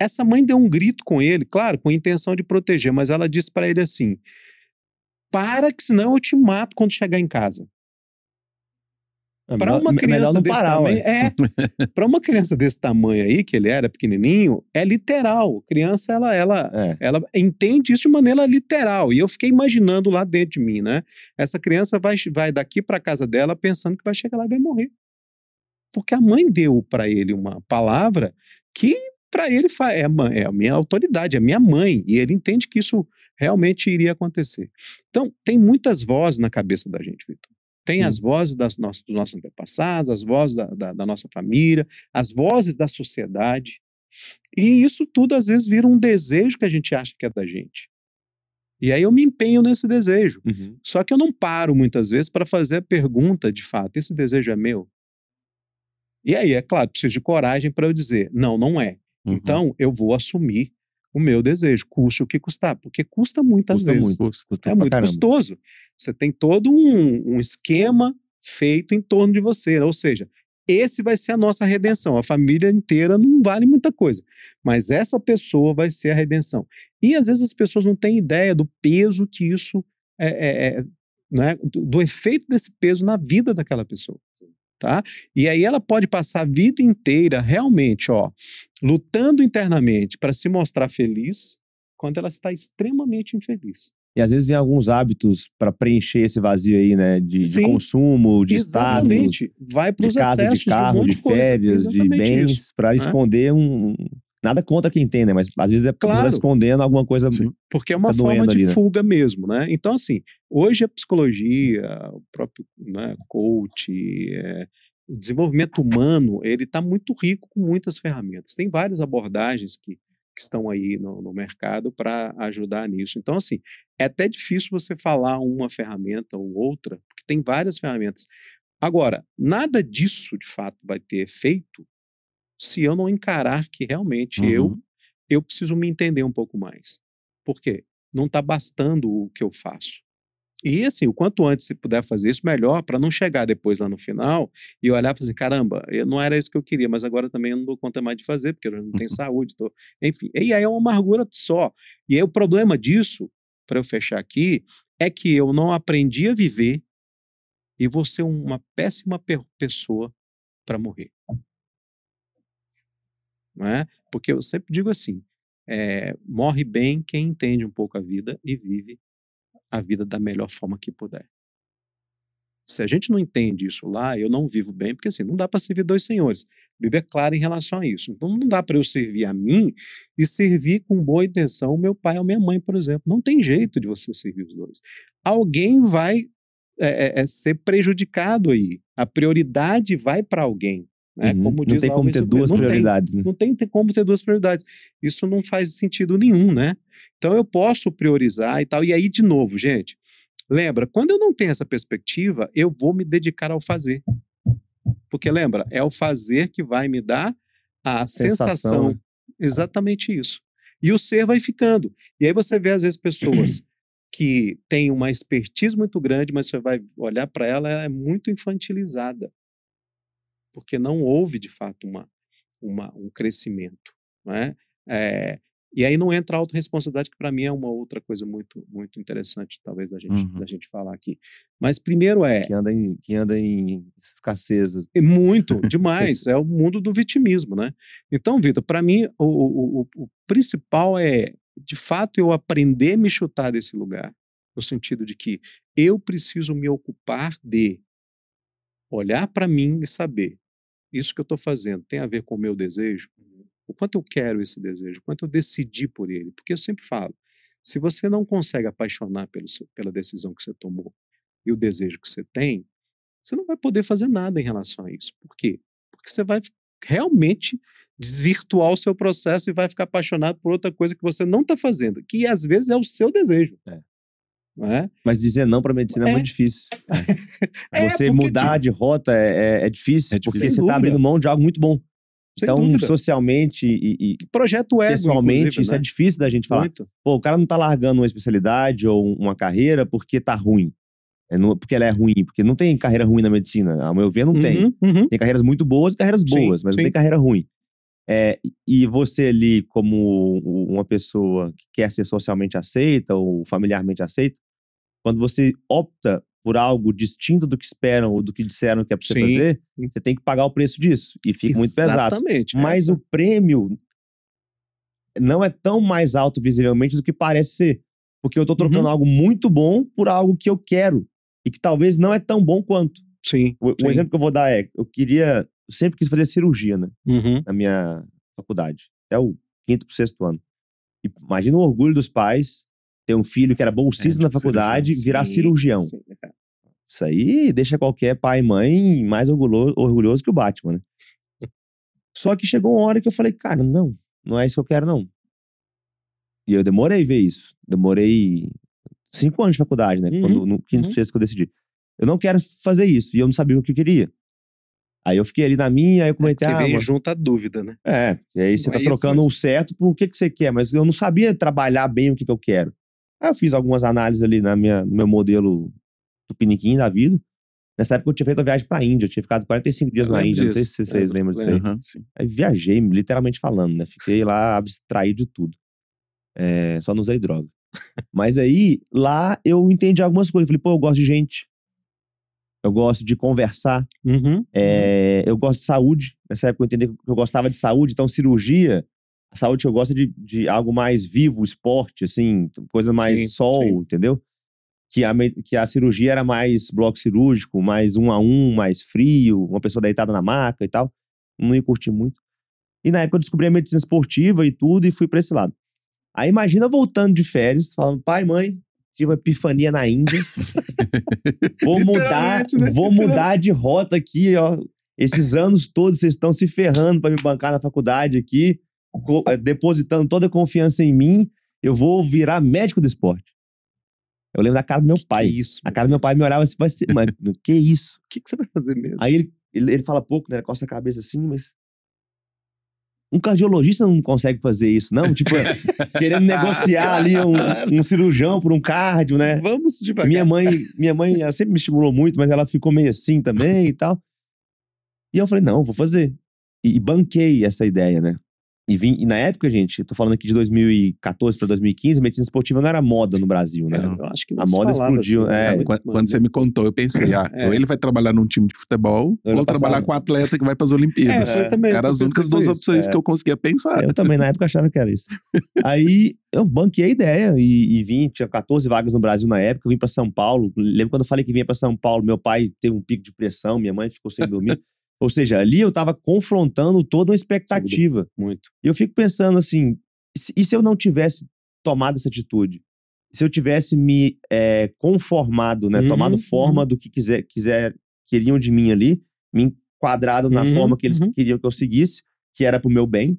Essa mãe deu um grito com ele, claro, com a intenção de proteger, mas ela disse para ele assim: "Para que senão eu te mato quando chegar em casa". É Para uma me- criança não desse parar, tamanho, ué. é. Para uma criança desse tamanho aí, que ele era pequenininho, é literal. Criança ela ela É. ela entende isso de maneira literal. E eu fiquei imaginando lá dentro de mim, né? Essa criança vai vai daqui para casa dela pensando que vai chegar lá e vai morrer. Porque a mãe deu para ele uma palavra que para ele é é a minha autoridade, é a minha mãe, e ele entende que isso realmente iria acontecer. Então, tem muitas vozes na cabeça da gente, Vitor. Tem Sim. as vozes das nossas, dos nossos antepassados, as vozes da, da, da nossa família, as vozes da sociedade. E isso tudo, às vezes, vira um desejo que a gente acha que é da gente. E aí eu me empenho nesse desejo. Uhum. Só que eu não paro muitas vezes para fazer a pergunta de fato: esse desejo é meu? E aí, é claro, preciso de coragem para eu dizer: não, não é. Uhum. Então, eu vou assumir o meu desejo, custe o que custar, porque custa muitas Custa vezes. muito. Custa. Custa É muito caramba. custoso. Você tem todo um, um esquema feito em torno de você. Ou seja, esse vai ser a nossa redenção. A família inteira não vale muita coisa. Mas essa pessoa vai ser a redenção. E às vezes as pessoas não têm ideia do peso que isso é, é- é, né, do, do efeito desse peso na vida daquela pessoa. Tá? E aí ela pode passar a vida inteira realmente, ó, lutando internamente para se mostrar feliz, quando ela está extremamente infeliz. E às vezes vem alguns hábitos pra preencher esse vazio aí, né? De, de consumo, de status, Exatamente. Vai para de casa, de carro, um monte de, férias, de bens, isso. pra esconder um. Nada contra quem tem, né? Mas às vezes é tá Claro. escondendo alguma coisa. Sim. Porque é uma Tá forma de ali, né? fuga mesmo, né? Então, assim, hoje a psicologia, o próprio né, coach, é, o desenvolvimento humano, ele está muito rico com muitas ferramentas. Tem várias abordagens que, que estão aí no, no mercado para ajudar nisso. Então, assim, é até difícil você falar uma ferramenta ou outra, porque tem várias ferramentas. Agora, nada disso de fato vai ter efeito se eu não encarar que realmente eu Uhum. eu preciso me entender um pouco mais. Por quê? Não está bastando o que eu faço. E assim, o quanto antes você puder fazer isso, melhor, para não chegar depois lá no final e olhar e falar assim: caramba, eu, não era isso que eu queria, mas agora também eu não dou conta mais de fazer, porque eu não tenho saúde. Tô... Enfim, e aí é uma amargura só. E aí o problema disso, para eu fechar aqui, é que eu não aprendi a viver e vou ser uma péssima pe- pessoa para morrer. Não é? Porque eu sempre digo assim: é, morre bem quem entende um pouco a vida e vive a vida da melhor forma que puder. Se a gente não entende isso lá, eu não vivo bem, porque assim, não dá para servir dois senhores. A Bíblia é clara em relação a isso. Então não dá para eu servir a mim e servir com boa intenção o meu pai ou minha mãe, por exemplo. Não tem jeito de você servir os dois. Alguém vai é, é, ser prejudicado aí. A prioridade vai para alguém. Né? Uhum. Como não tem como ter duas Não tem. prioridades, né? Não tem, tem como ter duas prioridades. Isso não faz sentido nenhum, né? Então eu posso priorizar e tal. E aí, de novo, gente, lembra, quando eu não tenho essa perspectiva, eu vou me dedicar ao fazer. Porque lembra, é o fazer que vai me dar a Sensação, sensação. né? Exatamente isso. E o ser vai ficando. E aí você vê, às vezes, pessoas que têm uma expertise muito grande, mas você vai olhar para ela, ela é muito infantilizada porque não houve de fato uma, uma, um crescimento. Não é? É, e aí não entra a autorresponsabilidade, que para mim é uma outra coisa muito, muito interessante, talvez, da gente, Uhum. da gente falar aqui. Mas primeiro é, Que anda em, que anda em escassez. é muito, demais, é o mundo do vitimismo, né? Então, Vitor, para mim, o, o, o, o principal é, de fato, eu aprender a me chutar desse lugar, no sentido de que eu preciso me ocupar de olhar para mim e saber isso que eu estou fazendo tem a ver com o meu desejo? O quanto eu quero esse desejo? O quanto eu decidi por ele? Porque eu sempre falo, se você não consegue apaixonar pelo pela decisão que você tomou e o desejo que você tem, você não vai poder fazer nada em relação a isso. Por quê? Porque você vai realmente desvirtuar o seu processo e vai ficar apaixonado por outra coisa que você não está fazendo, que às vezes é o seu desejo. É. Não é? Mas dizer não para medicina é, É. muito difícil. É, Você mudar de rota é, é- é difícil, É difícil. porque Sem você está abrindo mão de algo muito bom. Sem então, dúvida. socialmente e, e Projeto ego, pessoalmente, isso né? é difícil da gente falar. Muito. Pô, o cara não tá largando uma especialidade ou uma carreira porque tá ruim. É não- porque ela é ruim, porque não tem carreira ruim na medicina. Ao meu ver, não tem. Uhum, uhum. Tem carreiras muito boas e carreiras Sim, boas, mas não sim. tem carreira ruim. É, e você ali, como uma pessoa que quer ser socialmente aceita ou familiarmente aceita, quando você opta por algo distinto do que esperam ou do que disseram que é pra você Sim. fazer, você tem que pagar o preço disso. E fica muito pesado. Exatamente. Mas essa- o prêmio não é tão mais alto visivelmente do que parece ser. Porque eu tô trocando Uhum. algo muito bom por algo que eu quero. E que talvez não é tão bom quanto. Sim. O, sim. exemplo que eu vou dar é: eu queria. Eu sempre quis fazer cirurgia, né? Uhum. Na minha faculdade. Até o quinto pro sexto ano. E imagina o orgulho dos pais ter um filho que era bolsista É, na tipo faculdade cirurgião. virar Sim, cirurgião. sim, é. Isso aí deixa qualquer pai e mãe mais orgulhoso, orgulhoso que o Batman, né? Só que chegou uma hora que eu falei, cara, não, não é isso que eu quero, não. E eu demorei a ver isso. Demorei cinco anos de faculdade, né? Uhum, Quando, no quinto, uhum. sexto que eu decidi. Eu não quero fazer isso. E eu não sabia o que eu queria. Aí eu fiquei ali na minha, aí eu comentei, Porque ah, vem mano, junto a dúvida, né? é, e aí você Não tá é trocando mas- o certo por o que, que você quer, mas eu não sabia trabalhar bem o que, que eu quero. Aí eu fiz algumas análises ali na minha, no meu modelo tupiniquim da vida. Nessa época eu tinha feito a viagem pra Índia, eu tinha ficado 45 dias Eu na Índia, não sei disso, se vocês lembro, lembram disso aí. sim. Aí viajei, literalmente falando, né? Fiquei lá abstraído de tudo. É, só não usei droga. Mas aí, lá eu entendi algumas coisas. Falei, pô, eu gosto de gente. Eu gosto de conversar. Uhum. É, eu gosto de saúde. Nessa época eu entendi que eu gostava de saúde. Então, cirurgia, a saúde que eu gosto é de, de algo mais vivo, esporte, assim, coisa mais Sim, sol, sim. entendeu? Que a, que a cirurgia era mais bloco cirúrgico, mais um a um, mais frio, uma pessoa deitada na maca e tal. Não ia curtir muito. E na época eu descobri a medicina esportiva e tudo e fui pra esse lado. Aí imagina voltando de férias, falando, pai, mãe, tive uma epifania na Índia. vou mudar, né? vou mudar de rota aqui, ó. Esses anos todos vocês estão se ferrando pra me bancar na faculdade aqui, depositando toda a confiança em mim. Eu vou virar médico do esporte. Eu lembro da cara do meu pai. Que isso? A cara do meu pai me olhava assim, vai ser, mas que isso? O que, que você vai fazer mesmo? Aí ele, ele, ele fala pouco, né? Ele coça a cabeça assim, mas. Um cardiologista não consegue fazer isso, não? Tipo, querendo negociar ali um, um cirurgião por um cardio, né? Vamos devagar. Minha mãe, minha mãe ela sempre me estimulou muito, mas ela ficou meio assim também e tal. E eu falei, não, vou fazer. E, e banquei essa ideia, né? E, vim, e na época, gente, eu tô falando aqui de 2014 para 2015, medicina esportiva não era moda no Brasil, né? Não. Eu acho que não A se moda explodiu, assim, é. né? Quando, quando você me contou, eu pensei, ah, É. ou ele vai trabalhar num time de futebol, ou trabalhar com atleta que vai para as Olimpíadas. É, também, Eram as únicas duas isso, opções é. que eu conseguia pensar. Eu também, na época, achava que era isso. Aí eu banquei a ideia e, e vim, tinha 14 vagas no Brasil na época, eu vim para São Paulo. Lembro quando eu falei que vinha para São Paulo, meu pai teve um pico de pressão, minha mãe ficou sem dormir. Ou seja, ali eu tava confrontando toda uma expectativa. Muito. E eu fico pensando assim, e se- eu não tivesse tomado essa atitude? Se eu tivesse me eh, conformado, né? Uhum, tomado forma do que quiser, quiser, queriam de mim ali, me enquadrado na Uhum, forma que eles uhum. queriam que eu seguisse, que era pro meu bem.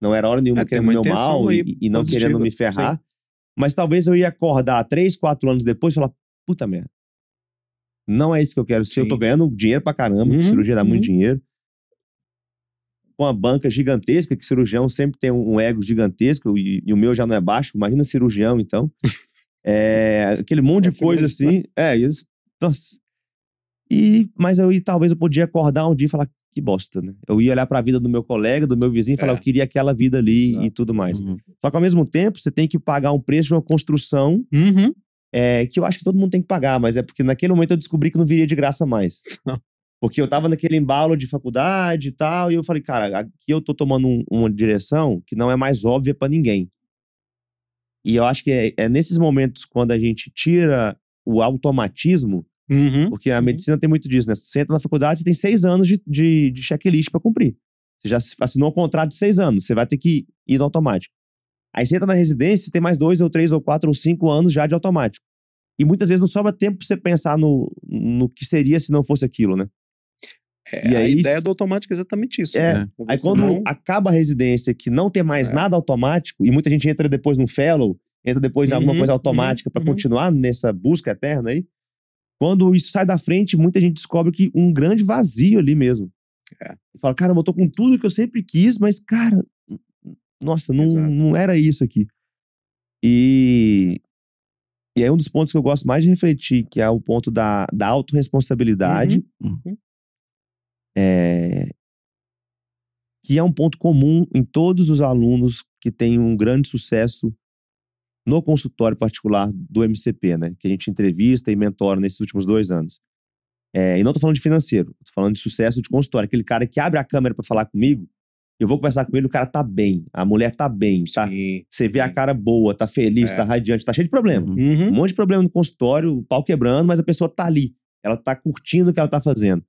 Não era hora nenhuma É, querendo meu mal aí e, e não positiva, querendo me ferrar. Mas talvez eu ia acordar três, quatro anos depois e falar, puta merda. Não é isso que eu quero ser. Eu tô ganhando dinheiro pra caramba, que Uhum, cirurgia dá muito uhum. dinheiro. Com a banca gigantesca, que cirurgião sempre tem um, ego gigantesco, e, e o meu já não é baixo, imagina cirurgião, então. É, aquele monte de Nossa, coisa imagina. assim. É, e eles, nossa. E, mas eu, e talvez eu podia acordar um dia e falar, que bosta, né? Eu ia olhar pra vida do meu colega, do meu vizinho e falar, É. eu queria aquela vida ali Exato. e tudo mais. Uhum. Só que ao mesmo tempo, você tem que pagar um preço de uma construção Uhum. É, que eu acho que todo mundo tem que pagar, mas é porque naquele momento eu descobri que não viria de graça mais. Porque eu tava naquele embalo de faculdade e tal, e eu falei, cara, aqui eu tô tomando um- uma direção que não é mais óbvia pra ninguém. E eu acho que é, é nesses momentos quando a gente tira o automatismo, Uhum. porque a Uhum. medicina tem muito disso, né? Você entra na faculdade, você tem seis anos de, de, de checklist pra cumprir. Você já assinou um contrato de seis anos, você vai ter que ir no automático. Aí você entra na residência, você tem mais dois, ou três, ou quatro, ou cinco anos já de automático. E muitas vezes não sobra tempo pra você pensar no, no que seria se não fosse aquilo, né? É, E a aí- ideia do automático é exatamente isso. É. né? Aí quando não- acaba a residência, que não tem mais É. nada automático, e muita gente entra depois no fellow, entra depois em alguma Uhum, coisa automática pra uhum. continuar nessa busca eterna aí. Quando isso sai da frente, muita gente descobre que um grande vazio ali mesmo. É. E fala, caramba, eu tô com tudo que eu sempre quis, mas, cara, nossa, não, Exato. não era isso aqui. E, e aí um dos pontos que eu gosto mais de refletir, que é o ponto da, da autorresponsabilidade, Uhum. é, que é um ponto comum em todos os alunos que têm um grande sucesso no consultório particular do MCP, né? Que a gente entrevista e mentora nesses últimos dois anos. É, e não tô falando de financeiro, tô falando de sucesso de consultório. Aquele cara que abre a câmera para falar comigo, eu vou conversar com ele, o cara tá bem, a mulher tá bem, tá? Sim. Você vê a sim. cara boa, tá feliz, É. tá radiante, tá cheio de problema. Uhum. Um Uhum. monte de problema no consultório, o pau quebrando, mas a pessoa tá ali. Ela tá curtindo o que ela tá fazendo.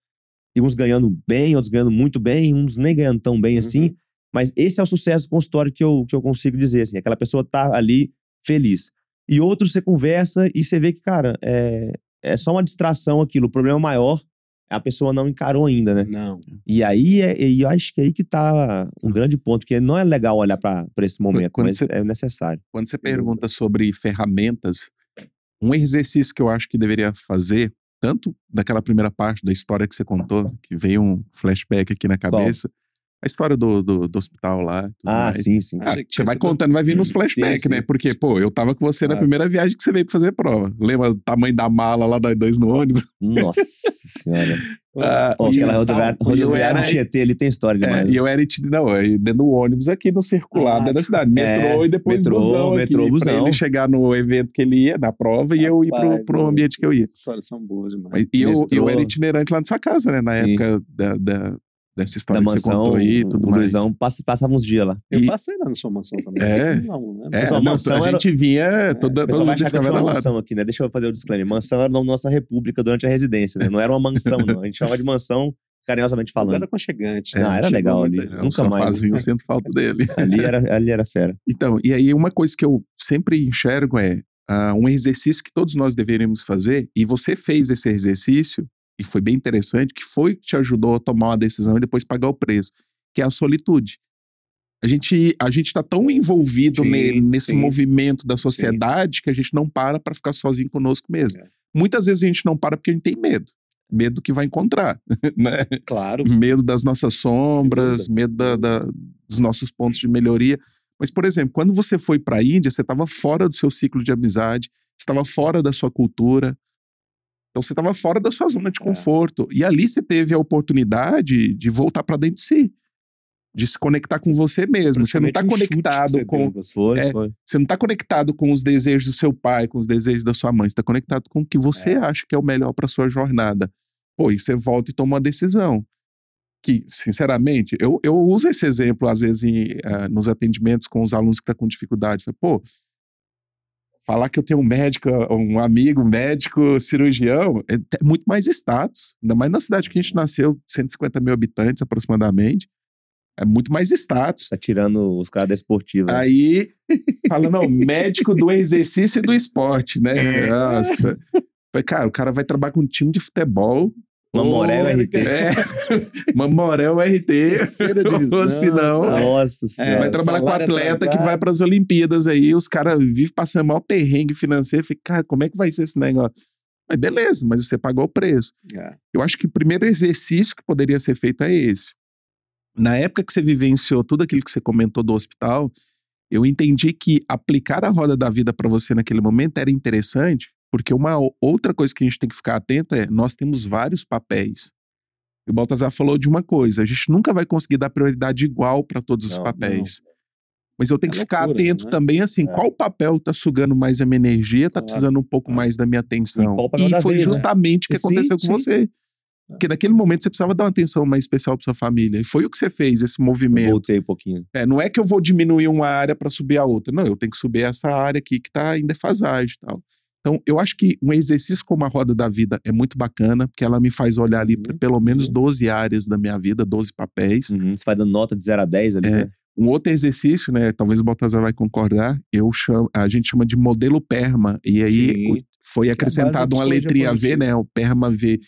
E uns ganhando bem, outros ganhando muito bem, uns nem ganhando tão bem assim. Uhum. Mas esse é o sucesso do consultório que eu, que eu consigo dizer, assim. Aquela pessoa tá ali feliz. E outros você conversa e você vê que, cara, é, é só uma distração aquilo. O problema maior a pessoa não encarou ainda, né? Não. E aí, é, e eu acho que é aí que tá um grande ponto, porque não é legal olhar para esse momento, quando mas você- é necessário. Quando você pergunta sobre ferramentas, um exercício que eu acho que deveria fazer, tanto daquela primeira parte da história que você contou, que veio um flashback aqui na cabeça, a história do, do, do hospital lá. tudo Ah, mais. sim, sim. Ah, você vai contando, vai vir nos flashbacks, sim. né? Porque, pô, eu tava com você na Claro. primeira viagem que você veio pra fazer prova. Lembra o tamanho da mala lá nós dois no ônibus? Nossa senhora. Ah, Pô, aquela tal. rodoviária, E do Tietê ali tem história É, demais. e eu era não, dentro do ônibus aqui no circular Ah, dentro da cidade. Metrô é, e depois metrô, busão aqui, metrô, Pra busão. ele chegar no evento que ele ia, na prova, e eu ir pro, Rapaz, pro ambiente que eu ia. essas histórias são boas demais. E eu, eu era itinerante lá na sua casa, né? Na Sim. época da, da- dessa da história que você mansão, contou aí e tudo o mais. Luizão passa, passava uns dias lá. Eu E- passei lá na sua mansão também. É. Não, né? É, Sua não, mansão a era- gente vinha toda, pessoal todo vai mundo achar que eu ficava lá. mansão aqui, né? Deixa eu fazer o disclaimer. Mansão era o nome da nossa república durante a residência, né? Não era uma mansão, não. A gente chamava de mansão, carinhosamente Mas falando. era aconchegante. Não, né? era Chegou legal ali. gente. É, um Nunca mais. sofazinho, eu sinto falta dele. Ali era, ali era fera. Então, e aí uma coisa que eu sempre enxergo é ah, um exercício que todos nós deveríamos fazer, e você fez esse exercício, e foi bem interessante, que foi que te ajudou a tomar uma decisão e depois pagar o preço, que é a solitude. A gente a gente está tão envolvido Sim, ne- nesse sim. movimento da sociedade que a gente não para para ficar sozinho conosco mesmo. É. Muitas vezes a gente não para porque a gente tem medo. Medo do que vai encontrar, né? Claro. Medo das nossas sombras, medo da- da- dos nossos pontos de melhoria. Mas, por exemplo, quando você foi para a Índia, você estava fora do seu ciclo de amizade, você estava fora da sua cultura. Então, você estava fora da sua zona de É. conforto. E ali você teve a oportunidade de voltar para dentro de si, de se conectar com você mesmo. Você não está um conectado você com. assim. Foi, É. foi. Você não está conectado com os desejos do seu pai, com os desejos da sua mãe. Você está conectado com o que você É. acha que é o melhor para sua jornada. Pô, e você volta e toma uma decisão. Que, sinceramente, eu, eu uso esse exemplo, às vezes, em, ah, nos atendimentos com os alunos que estão com dificuldade. Falo, Pô, falar que eu tenho um médico, um amigo médico cirurgião, é te- muito mais status. Ainda mais na cidade que a gente nasceu, 150 mil habitantes aproximadamente. É muito mais status. Tá tirando os caras da esportiva. né? Aí fala, não, médico do exercício e do esporte, né? Nossa. Falei, cara, o cara vai trabalhar com um time de futebol. Mamoré ou- ou RT? É. Mamoré ou RT. Terceira divisão, ou se não. Nossa É, vai trabalhar com atleta que vai para as Olimpíadas aí. Os caras vivem passando mal perrengue financeiro. Falei, cara, como é que vai ser esse negócio? Mas beleza, mas você pagou o preço. É. Eu acho que o primeiro exercício que poderia ser feito é esse. Na época que você vivenciou tudo aquilo que você comentou do hospital, eu entendi que aplicar a roda da vida para você naquele momento era interessante, porque uma outra coisa que a gente tem que ficar atento é: nós temos vários papéis. E o Baltazar falou de uma coisa: a gente nunca vai conseguir dar prioridade igual para todos os Não, papéis. Mas eu tenho É que ficar loucura, atento né? também, assim, É. qual papel tá sugando mais a minha energia, tá Claro. precisando um pouco Claro. mais da minha atenção. E da foi vez, né? justamente o que Sim, aconteceu com sim. você. Porque naquele momento você precisava dar uma atenção mais especial para sua família. E foi o que você fez, esse Eu movimento. Voltei um pouquinho. É, não é que eu vou diminuir uma área para subir a outra. Não, eu tenho que subir essa área aqui que está em defasagem e tal. Então, eu acho que um exercício como a roda da vida é muito bacana, porque ela me faz olhar ali para Uhum, pelo menos uhum. 12 áreas da minha vida, 12 papéis. Uhum. Você vai dando nota de 0 a 10 ali, É. né? Um outro exercício, né? Talvez o Baltazar vai concordar, eu chamo, a gente chama de modelo PERMA. E aí Sim. foi é acrescentado uma psicologia letrinha V, né? O PERMA V.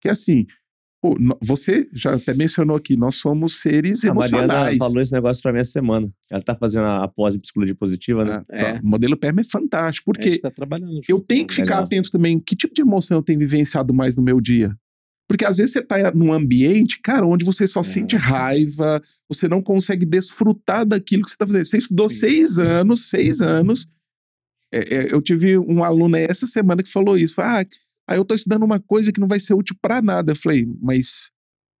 Que assim, pô, você já até mencionou aqui, nós somos seres A Mariana emocionais. falou esse negócio pra mim essa semana. Ela tá fazendo a a pós em psicologia positiva, né? Ah, É. tá. O modelo PERMA é fantástico, A porque tá trabalhando eu tenho né? que ficar Legal. atento também que tipo de emoção eu tenho vivenciado mais no meu dia. Porque às vezes você tá num ambiente, cara, onde você só É. sente raiva, você não consegue desfrutar daquilo que você tá fazendo. Você estudou Sim. seis anos, seis anos. É, é, eu tive um aluno essa semana que falou isso. Falou, ah, aí eu tô estudando uma coisa que não vai ser útil pra nada. Eu falei, mas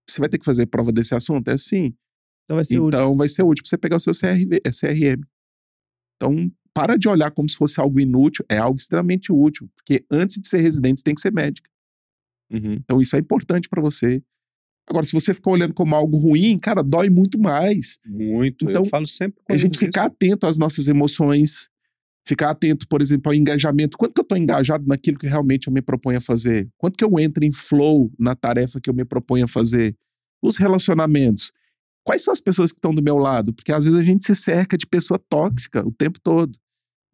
você vai ter que fazer prova desse assunto? É assim. Então vai ser útil. Então vai ser útil pra você pegar o seu CRV, é CRM. Então, para de olhar como se fosse algo inútil, é algo extremamente útil, porque antes de ser residente, você tem que ser médica. Uhum. Então, isso é importante para você. Agora, se você ficar olhando como algo ruim, cara, dói muito mais. Muito. Então, eu falo sempre A gente eles ficar atento às nossas emoções, ficar atento, por exemplo, ao engajamento. Quanto que eu estou engajado naquilo que realmente eu me proponho a fazer? Quanto que eu entro em flow na tarefa que eu me proponho a fazer? Os relacionamentos. Quais são as pessoas que estão do meu lado? Porque às vezes a gente se cerca de pessoa tóxica o tempo todo.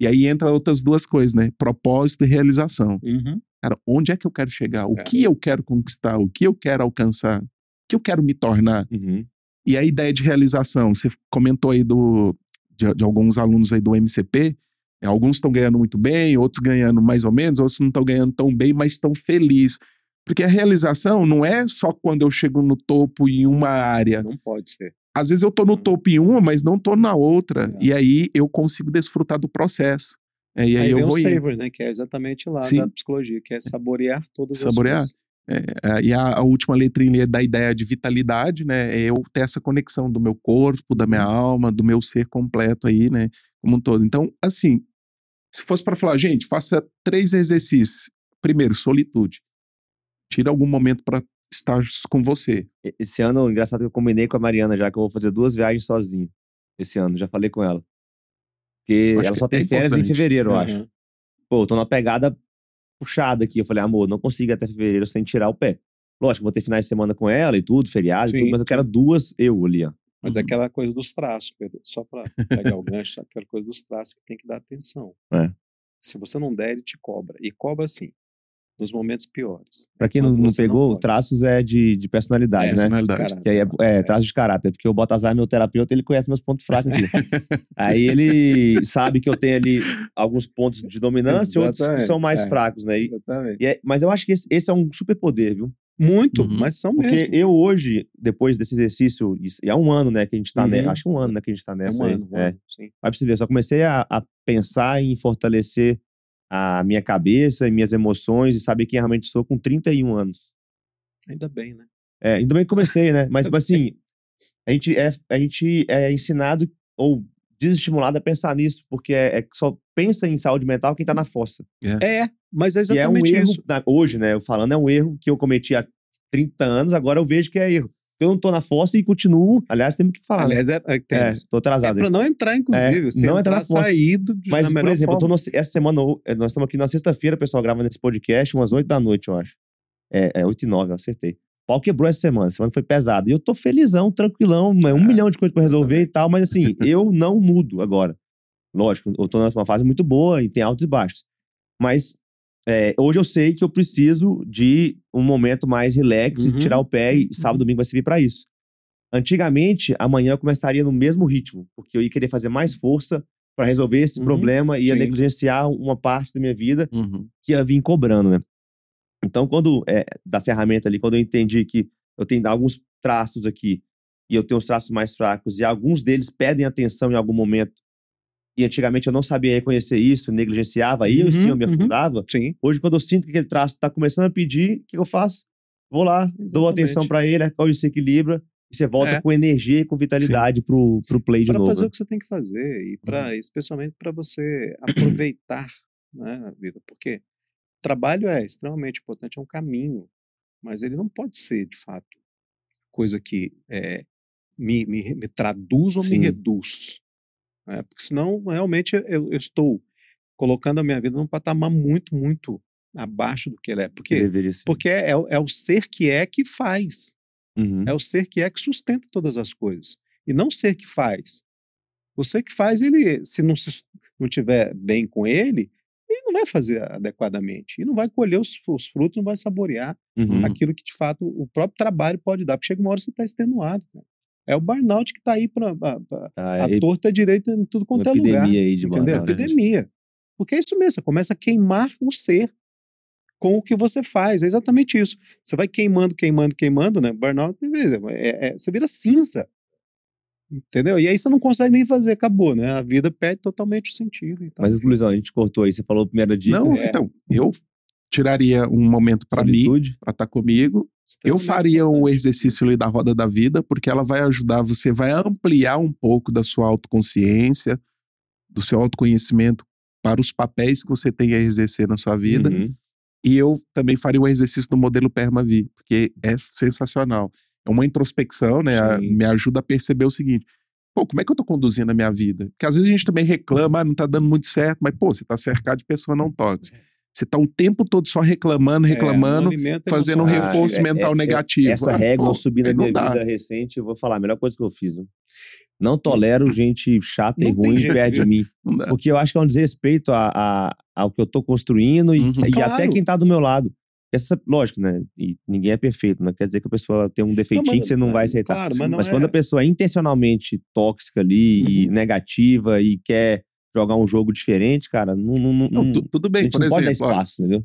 E aí entra outras duas coisas, né? Propósito e realização. Uhum. Cara, onde é que eu quero chegar? O É. que eu quero conquistar? O que eu quero alcançar? O que eu quero me tornar? Uhum. E a ideia de realização, você comentou aí do, de, de alguns alunos aí do MCP, alguns estão ganhando muito bem, outros ganhando mais ou menos, outros não estão ganhando tão bem, mas estão felizes. Porque a realização não é só quando eu chego no topo em uma área. Não pode ser. Às vezes eu tô no topo em uma, mas não tô na outra. É. E aí eu consigo desfrutar do processo. É, e aí, Aí, eu vou o savor, né? Que é exatamente lá Sim. da psicologia, que é saborear todas Saborear. as coisas. É, e a, a última letrinha é da ideia de vitalidade, né? É eu ter essa conexão do meu corpo, da minha alma, do meu ser completo aí, né? Como um todo. Então, assim, se fosse para falar, gente, faça três exercícios. Primeiro, solitude. Tira algum momento para estar com você. E- Esse ano, engraçado que eu combinei com a Mariana já que eu vou fazer duas viagens sozinho. Esse ano, já falei com ela. Porque acho ela que só é tem férias em importante. fevereiro, eu acho. Uhum. Pô, eu tô numa pegada puxada aqui. Eu falei, amor, não consigo ir até fevereiro sem tirar o pé. Lógico, vou ter finais de semana com ela e tudo, feriado e Sim, tudo, mas eu quero duas eu ali, ó. Mas é Uhum. aquela coisa dos traços, Pedro. Só para pegar o gancho, aquela coisa dos traços que tem que dar atenção. É. Se você não der, ele te cobra. E cobra assim. Nos momentos piores. Pra quem não, não não pegou, pode. traços é de, de personalidade, É, né? Personalidade. Que aí é, é, traços de caráter, porque o Baltazar, meu terapeuta, ele conhece meus pontos fracos aqui. aí ele sabe que eu tenho ali alguns pontos de dominância e outros que são mais é. fracos, né? E- Exatamente. e é- mas eu acho que esse, esse é um super poder, viu? Muito, Uhum. mas são Porque mesmo. eu hoje, depois desse exercício, e há um ano, né, que a gente tá, né? Uhum. Acho que um ano, né, que a gente tá É nessa um aí. ano, um É. ano, sim. Vai pra você ver, eu só comecei a, a pensar em fortalecer a minha cabeça e minhas emoções e saber quem realmente sou com 31 anos. Ainda bem, né? É, ainda bem que comecei, né? Mas, tipo assim, a gente é, a gente é ensinado ou desestimulado a pensar nisso, porque é, é só pensa em saúde mental quem tá na fossa. É, mas é E é um exatamente erro, isso. na- hoje, né? Eu falando, é um erro que eu cometi há 30 anos, agora eu vejo que é erro. Eu não tô na fossa e continuo. Aliás, temos que falar, né? Aliás, é, é, tem É, tô É atrasado. aí. pra não entrar, inclusive. É, não entrar na força. saído de, Mas, por exemplo, no- essa semana, nós estamos aqui na sexta-feira, o pessoal gravando esse podcast, umas 8 da noite, eu acho. É, é 8 e 9, eu acertei. O pau quebrou essa semana, a semana foi pesada. E eu tô felizão, tranquilão, é um Ah, milhão de coisas pra resolver e tal, mas assim, eu não mudo agora. Lógico, eu tô numa fase muito boa e tem altos e baixos. Mas é, hoje eu sei que eu preciso de um momento mais relax Uhum. e tirar o pé, e sábado e domingo vai servir pra isso. Antigamente, amanhã eu começaria no mesmo ritmo, porque eu ia querer fazer mais força pra resolver esse Uhum, problema e ia sim. negligenciar uma parte da minha vida Uhum. que ia vir cobrando, né? Então, quando, é, da ferramenta ali, quando eu entendi que eu tenho alguns traços aqui e eu tenho os traços mais fracos e alguns deles pedem atenção em algum momento e antigamente eu não sabia reconhecer isso, negligenciava, aí eu sim eu me Uhum, uhum. afundava. Sim. Hoje, quando eu sinto que aquele traço está começando a pedir, o que eu faço? Vou lá, dou Exatamente. atenção para ele, hoje se equilibra e você volta É. com energia e com vitalidade pro, pro play de Para novo. fazer né? o que você tem que fazer e para Uhum. especialmente para você aproveitar né, a vida, porque trabalho é extremamente importante, é um caminho, mas ele não pode ser de fato coisa que é, me, me, me traduz ou Sim. me reduz, né? porque senão realmente eu, eu estou colocando a minha vida num patamar muito muito abaixo do que ele é, Que porque porque é, o- é o ser que é que faz. Uhum. É o ser que é que sustenta todas as coisas. E não o ser que faz. O ser que faz, ele, se não, se, não tiver bem com ele, ele não vai fazer adequadamente. E não vai colher os, os frutos, não vai saborear Uhum. aquilo que, de fato, o próprio trabalho pode dar. Porque chega uma hora que você está extenuado. cara. É o burnout que está aí para Ah, a é torta direita em tudo uma quanto é lugar. epidemia aí de Entendeu? burnout, né? Epidemia. Porque é isso mesmo, você começa a queimar o ser com o que você faz. É exatamente isso. Você vai queimando, queimando, queimando, né? Burnout, é, é, você vira cinza. Entendeu? E aí você não consegue nem fazer, acabou, né? A vida perde totalmente o sentido. Então, Mas, Luizão, a gente cortou aí. Você falou a primeira dica. Não, É. então, eu tiraria um momento para mim, estar comigo. Eu extremamente faria o exercício ali da roda da vida, porque ela vai ajudar você, vai ampliar um pouco da sua autoconsciência, do seu autoconhecimento para os papéis que você tem a exercer na sua vida. Uhum. E eu também faria o exercício do modelo Permavi, porque é sensacional. É uma introspecção, né? A- me ajuda a perceber o seguinte: pô, como é que eu tô conduzindo a minha vida? Porque às vezes a gente também reclama, ah, não tá dando muito certo, mas pô, você tá cercado de pessoa não tóxica. Você tá o tempo todo só reclamando, É, reclamando, alimento fazendo um reforço é- mental é- negativo. Essa Ah, régua pô, eu subi na não minha dá. vida recente, eu vou falar, a melhor coisa que eu fiz. viu? Não tolero gente chata e Não tem ruim perto de mim. Não. Porque eu acho que é um desrespeito a, a- ao que eu tô construindo e, Uhum. e Claro. até quem tá do meu lado. Essa, lógico, né? E ninguém é perfeito, não quer dizer que a pessoa tem um defeitinho mas- que você não vai mas- aceitar. claro, mas não é- quando a pessoa é intencionalmente tóxica ali e negativa e quer jogar um jogo diferente, cara, não, não, não, Não, não- tu- tudo a bem, gente por não pode dar exemplo, espaço, entendeu?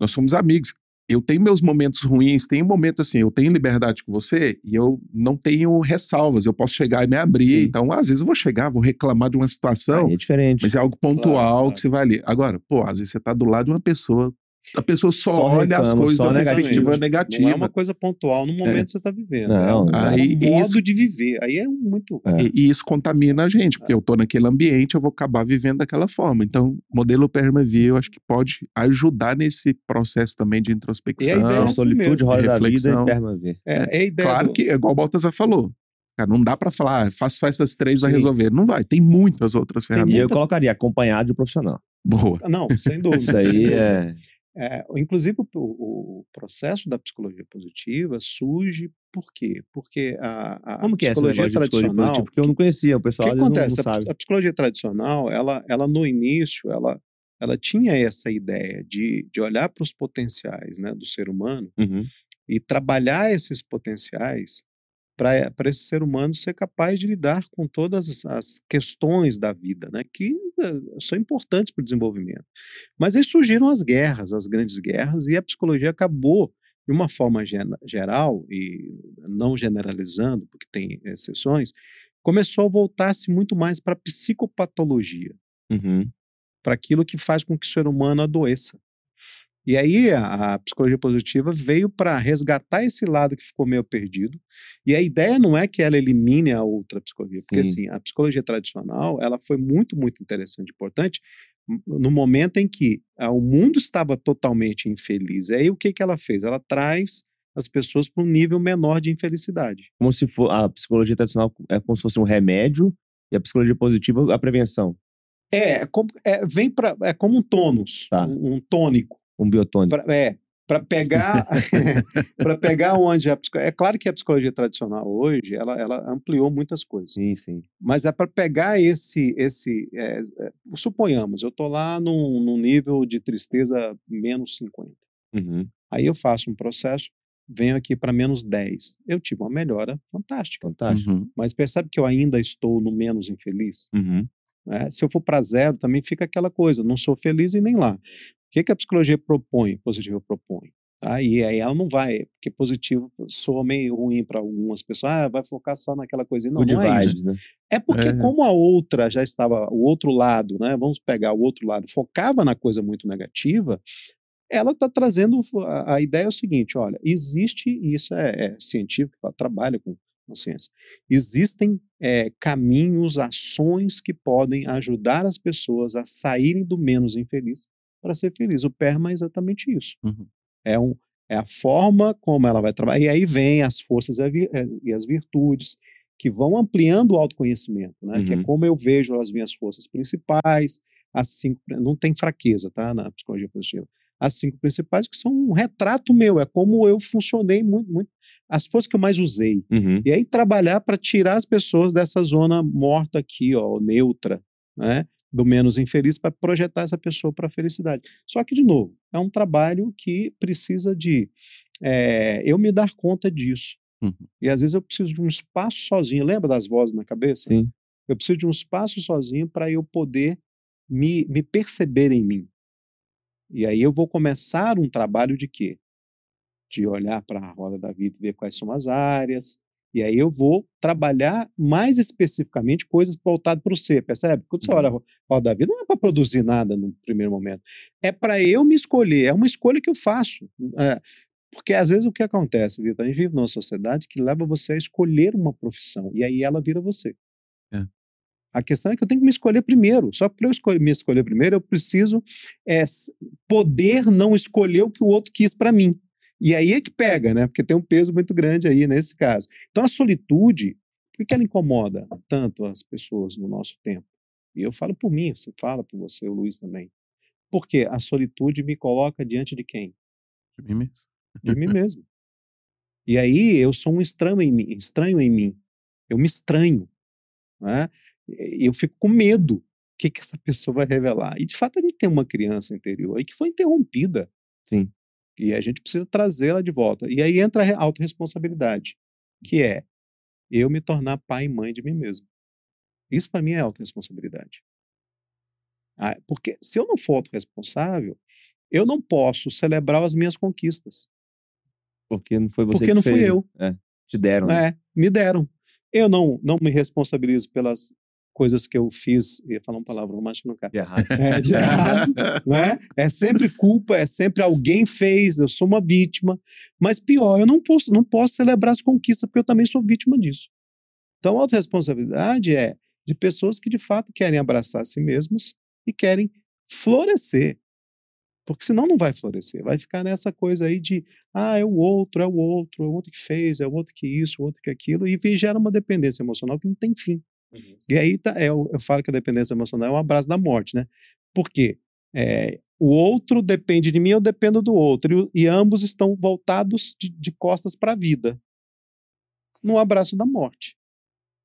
nós somos amigos. Eu tenho meus momentos ruins, tem momentos assim, eu tenho liberdade com você e eu não tenho ressalvas, eu posso chegar e me abrir. Sim. Então, às vezes eu vou chegar, vou reclamar de uma situação, Aí é diferente. mas é algo pontual Claro, que você vai ali. Agora, pô, às vezes você tá do lado de uma pessoa, a pessoa só, Só olha as reclama, coisas só da perspectiva negativa. Não é uma coisa pontual no momento que você está vivendo. Não, é um, aí- é um modo isso- de viver. Aí é muito. É. E, e isso contamina a gente, porque eu tô naquele ambiente, eu vou acabar vivendo daquela forma. Então, o modelo Permavi, eu acho que pode ajudar nesse processo também de E a introspecção. ideia é solitude, roda da vida reflexão. e permaver. É, é a ideia Claro do- que, é igual o Baltazar falou, cara, não dá pra falar, ah, faço só essas três, vai Sim. resolver. Não vai, tem muitas outras Tem E eu ferramentas. colocaria acompanhado de um profissional. Boa. Não, sem dúvida. Isso aí é. É, inclusive, o, o processo da psicologia positiva surge por quê? Porque a, a Como que é psicologia psicologia tradicional. positiva? Porque eu não conhecia, o pessoal que vezes não- acontece? não, A, a psicologia tradicional, ela, ela no início, ela, ela tinha essa ideia de, de olhar para os potenciais né, do ser humano Uhum. e trabalhar esses potenciais para esse ser humano ser capaz de lidar com todas as- questões da vida, né, que eh, são importantes para o desenvolvimento. Mas aí surgiram as guerras, as grandes guerras, e a psicologia acabou, de uma forma geral, e não generalizando, porque tem exceções, começou a voltar-se muito mais para a psicopatologia Uhum. para aquilo que faz com que o ser humano adoeça. E aí a, a psicologia positiva veio para resgatar esse lado que ficou meio perdido. E a ideia não é que ela elimine a outra psicologia, porque Sim. assim, a psicologia tradicional, ela foi muito, muito interessante, importante m- no momento em que ah, o mundo estava totalmente infeliz. E aí o que que ela fez? Ela traz as pessoas para um nível menor de infelicidade. Como se for a psicologia tradicional é como se fosse um remédio e a psicologia positiva a prevenção, É, é como- é, vem para é como um tônus, Tá. um, um tônico. Um biotônico. Pra- é, para pegar para pegar onde a psico- é claro que a psicologia tradicional hoje ela, ela ampliou muitas coisas Sim, sim. mas é para pegar esse esse é, é, suponhamos eu tô lá num, num nível de tristeza menos 50 Uhum. aí eu faço um processo venho aqui para menos 10 eu tive uma melhora fantástica Fantástico. Uhum. mas percebe que eu ainda estou no menos infeliz Uhum. né? Se eu for para zero, também fica aquela coisa, não sou feliz e nem lá. O que, que a psicologia propõe, positiva propõe? E aí ela não vai, porque positivo soa meio ruim para algumas pessoas, ah, vai focar só naquela coisa. Não, Good não é isso. né? É porque É. como a outra já estava, o outro lado, né? Vamos pegar o outro lado, focava na coisa muito negativa, ela está trazendo a, a ideia é o seguinte, olha, existe e isso é, é científico, ela trabalha com a ciência. Existem é, caminhos, ações que podem ajudar as pessoas a saírem do menos infeliz para ser feliz. O PERMA é exatamente isso. Uhum. É, um, é a forma como ela vai trabalhar. E aí vem as forças e eh, e as virtudes que vão ampliando o autoconhecimento, né? Que é Uhum. como eu vejo as minhas forças principais, as cinco, não tem fraqueza, tá? Na psicologia positiva. As cinco principais que são um retrato meu, é como eu funcionei muito, muito as forças que eu mais usei. Uhum. E aí trabalhar para tirar as pessoas dessa zona morta aqui, ó, neutra, né? Do menos infeliz para projetar essa pessoa para a felicidade. Só que de novo, é um trabalho que precisa de é, eu me dar conta disso. Uhum. E às vezes eu preciso de um espaço sozinho. Lembra das vozes na cabeça? Sim. Eu preciso de um espaço sozinho para eu poder me, me perceber em mim. E aí eu vou começar um trabalho de quê? De olhar para a roda da vida e ver quais são as áreas. E aí eu vou trabalhar mais especificamente coisas voltadas para o ser, percebe? Quando você Uhum. olha a ro- roda da vida, não é para produzir nada no primeiro momento. É para eu me escolher. É uma escolha que eu faço. É, porque às vezes o que acontece, Vitor? A gente vive numa sociedade que leva você a escolher uma profissão. E aí ela vira você. É. A questão é que eu tenho que me escolher primeiro. Só para eu escolher, me escolher primeiro, eu preciso é, poder não escolher o que o outro quis para mim. E aí é que pega, né? Porque tem um peso muito grande aí nesse caso. Então a solitude, por que ela incomoda tanto as pessoas no nosso tempo? E eu falo por mim, você fala por você, o Luiz também. Porque a solitude me coloca diante de quem? De mim mesmo. De mim mesmo. E aí eu sou um estranho em mim, estranho em mim. Eu me estranho, né? E Eu fico com medo. O que que essa pessoa vai revelar? E de fato a gente tem uma criança interior aí que foi interrompida. Sim. E a gente precisa trazê-la de volta. E aí entra a re- autorresponsabilidade, que é eu me tornar pai e mãe de mim mesmo. Isso para mim é autorresponsabilidade. Ah, porque se eu não for autorresponsável, eu não posso celebrar as minhas conquistas. Porque não foi você Porque que não fui fez, né? eu. É. Te deram. né? É, me deram. Eu não, não me responsabilizo pelas coisas que eu fiz. Ia falar uma palavra, mas não quero. De errado. É, de errado, né? É sempre culpa, é sempre alguém fez, eu sou uma vítima. Mas pior, eu não posso, não posso celebrar as conquistas, porque eu também sou vítima disso. Então, a autorresponsabilidade é de pessoas que de fato querem abraçar a si mesmas e querem florescer. Porque senão não vai florescer, vai ficar nessa coisa aí de ah, é o outro, é o outro, é o outro que fez, é o outro que isso, o outro que aquilo, e gera uma dependência emocional que não tem fim. E aí tá, é, eu, eu falo que a dependência emocional é um abraço da morte, né? Por quê? É, o outro depende de mim, eu dependo do outro, e, e ambos estão voltados de, de costas para a vida, no abraço da morte.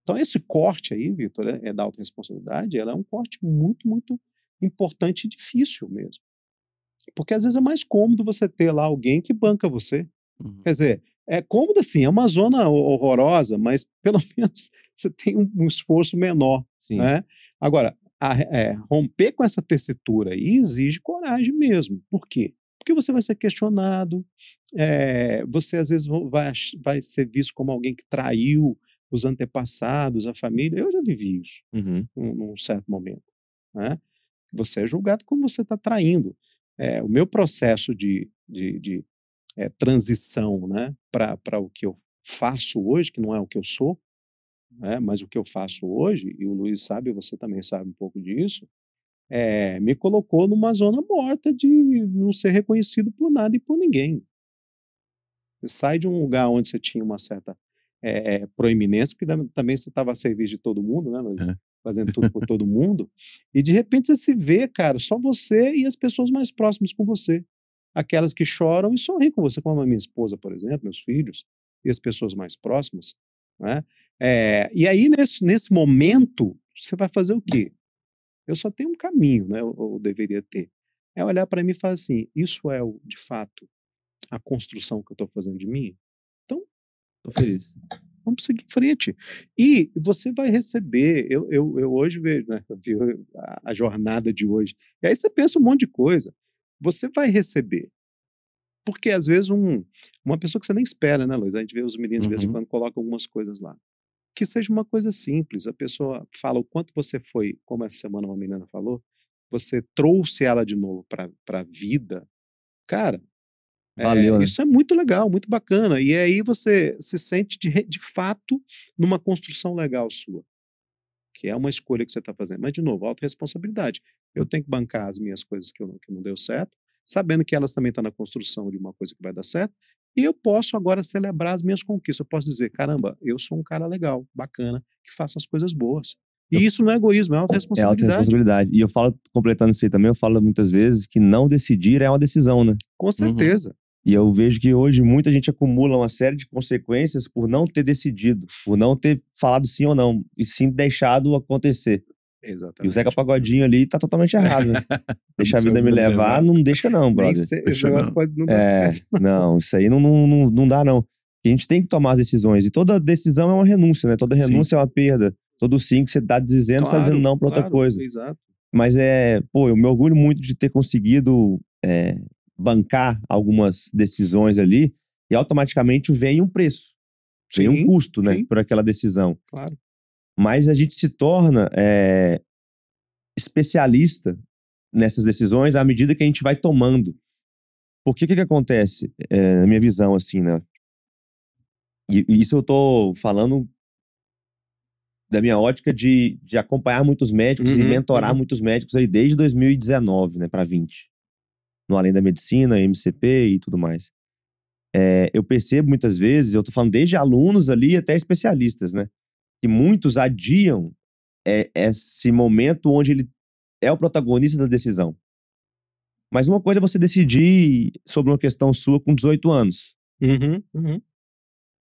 Então, esse corte aí, Vitor, é, é da autorresponsabilidade, ela é um corte muito, muito importante e difícil mesmo. Porque às vezes é mais cômodo você ter lá alguém que banca você. Uhum. Quer dizer, é cômodo assim, é uma zona horrorosa, mas pelo menos você tem um, esforço menor. Sim. Né? Agora, a, é, romper com essa tessitura aí exige coragem mesmo. Por quê? Porque você vai ser questionado, é, você às vezes vai, vai ser visto como alguém que traiu os antepassados, a família. Eu já vivi isso Uhum. num, num certo momento. Né? Você é julgado como você está traindo. É, o meu processo de, de, de é, transição né, para o que eu faço hoje, que não é o que eu sou, né, mas o que eu faço hoje, e o Luiz sabe, você também sabe um pouco disso, é, me colocou numa zona morta de não ser reconhecido por nada e por ninguém. Você sai de um lugar onde você tinha uma certa é, proeminência, porque também você estava a serviço de todo mundo, né, Luiz? É. Fazendo tudo por todo mundo, e de repente você se vê, cara, só você e as pessoas mais próximas com você. Aquelas que choram e sorriem com você, como a minha esposa, por exemplo, meus filhos, e as pessoas mais próximas. Né? É, e aí, nesse, nesse momento, você vai fazer o quê? Eu só tenho um caminho, né? Eu, eu deveria ter. É olhar para mim e falar assim: isso é, o, de fato, a construção que eu estou fazendo de mim? Tô feliz. Vamos seguir em frente. E você vai receber. Eu, eu, eu hoje vejo né, a, a jornada de hoje. E aí você pensa um monte de coisa. Você vai receber. Porque às vezes um, uma pessoa que você nem espera, né, Luiz? A gente vê os meninos de vez em Uhum. quando colocam algumas coisas lá. Que seja uma coisa simples. A pessoa fala o quanto você foi, como essa semana uma menina falou, você trouxe ela de novo para a vida. Cara, é, Valeu, né? isso é muito legal, muito bacana. E aí você se sente de, de fato numa construção legal sua. Que é uma escolha que você está fazendo. Mas, de novo, autorresponsabilidade. Eu tenho que bancar as minhas coisas que, eu, não- que não deu certo, sabendo que elas também estão na construção de uma coisa que vai dar certo. E eu posso agora celebrar as minhas conquistas. Eu posso dizer, caramba, eu sou um cara legal, bacana, que faça as coisas boas. E isso não é egoísmo, é É autorresponsabilidade. autorresponsabilidade. E eu falo, completando isso aí também, eu falo muitas vezes que não decidir é uma decisão, né? Com certeza. E eu vejo que hoje muita gente acumula uma série de consequências por não ter decidido, por não ter falado sim ou não, e sim deixado acontecer. E o Exatamente. Zeca Pagodinho ali tá totalmente errado, né? Deixa a vida me levar, não deixa não, Nem brother. sei- Deixa não. pode não dar É, certo. não, isso aí não, não, não, não dá não. A gente tem que tomar as decisões, e toda decisão é uma renúncia, né? Toda Sim. renúncia é uma perda. Todo sim que você tá dizendo, você tá dizendo não pra outra claro, coisa. Exato. Mas é, pô, eu me orgulho muito de ter conseguido é, bancar algumas decisões ali e automaticamente vem um preço, vem um Sim, custo, né, sim. por aquela decisão. Claro. Mas a gente se torna é, especialista nessas decisões à medida que a gente vai tomando. Porque o que, que acontece, é, na minha visão, assim, né? E, e isso eu tô falando da minha ótica de, de acompanhar muitos médicos e Uhum, mentorar uhum. muitos médicos aí desde 2019, né, para 20. No Além da Medicina, MCP e tudo mais. É, eu percebo muitas vezes, eu tô falando desde alunos ali até especialistas, né? Que muitos adiam é, esse momento onde ele é o protagonista da decisão. Mas uma coisa é você decidir sobre uma questão sua com 18 anos. Uhum, uhum.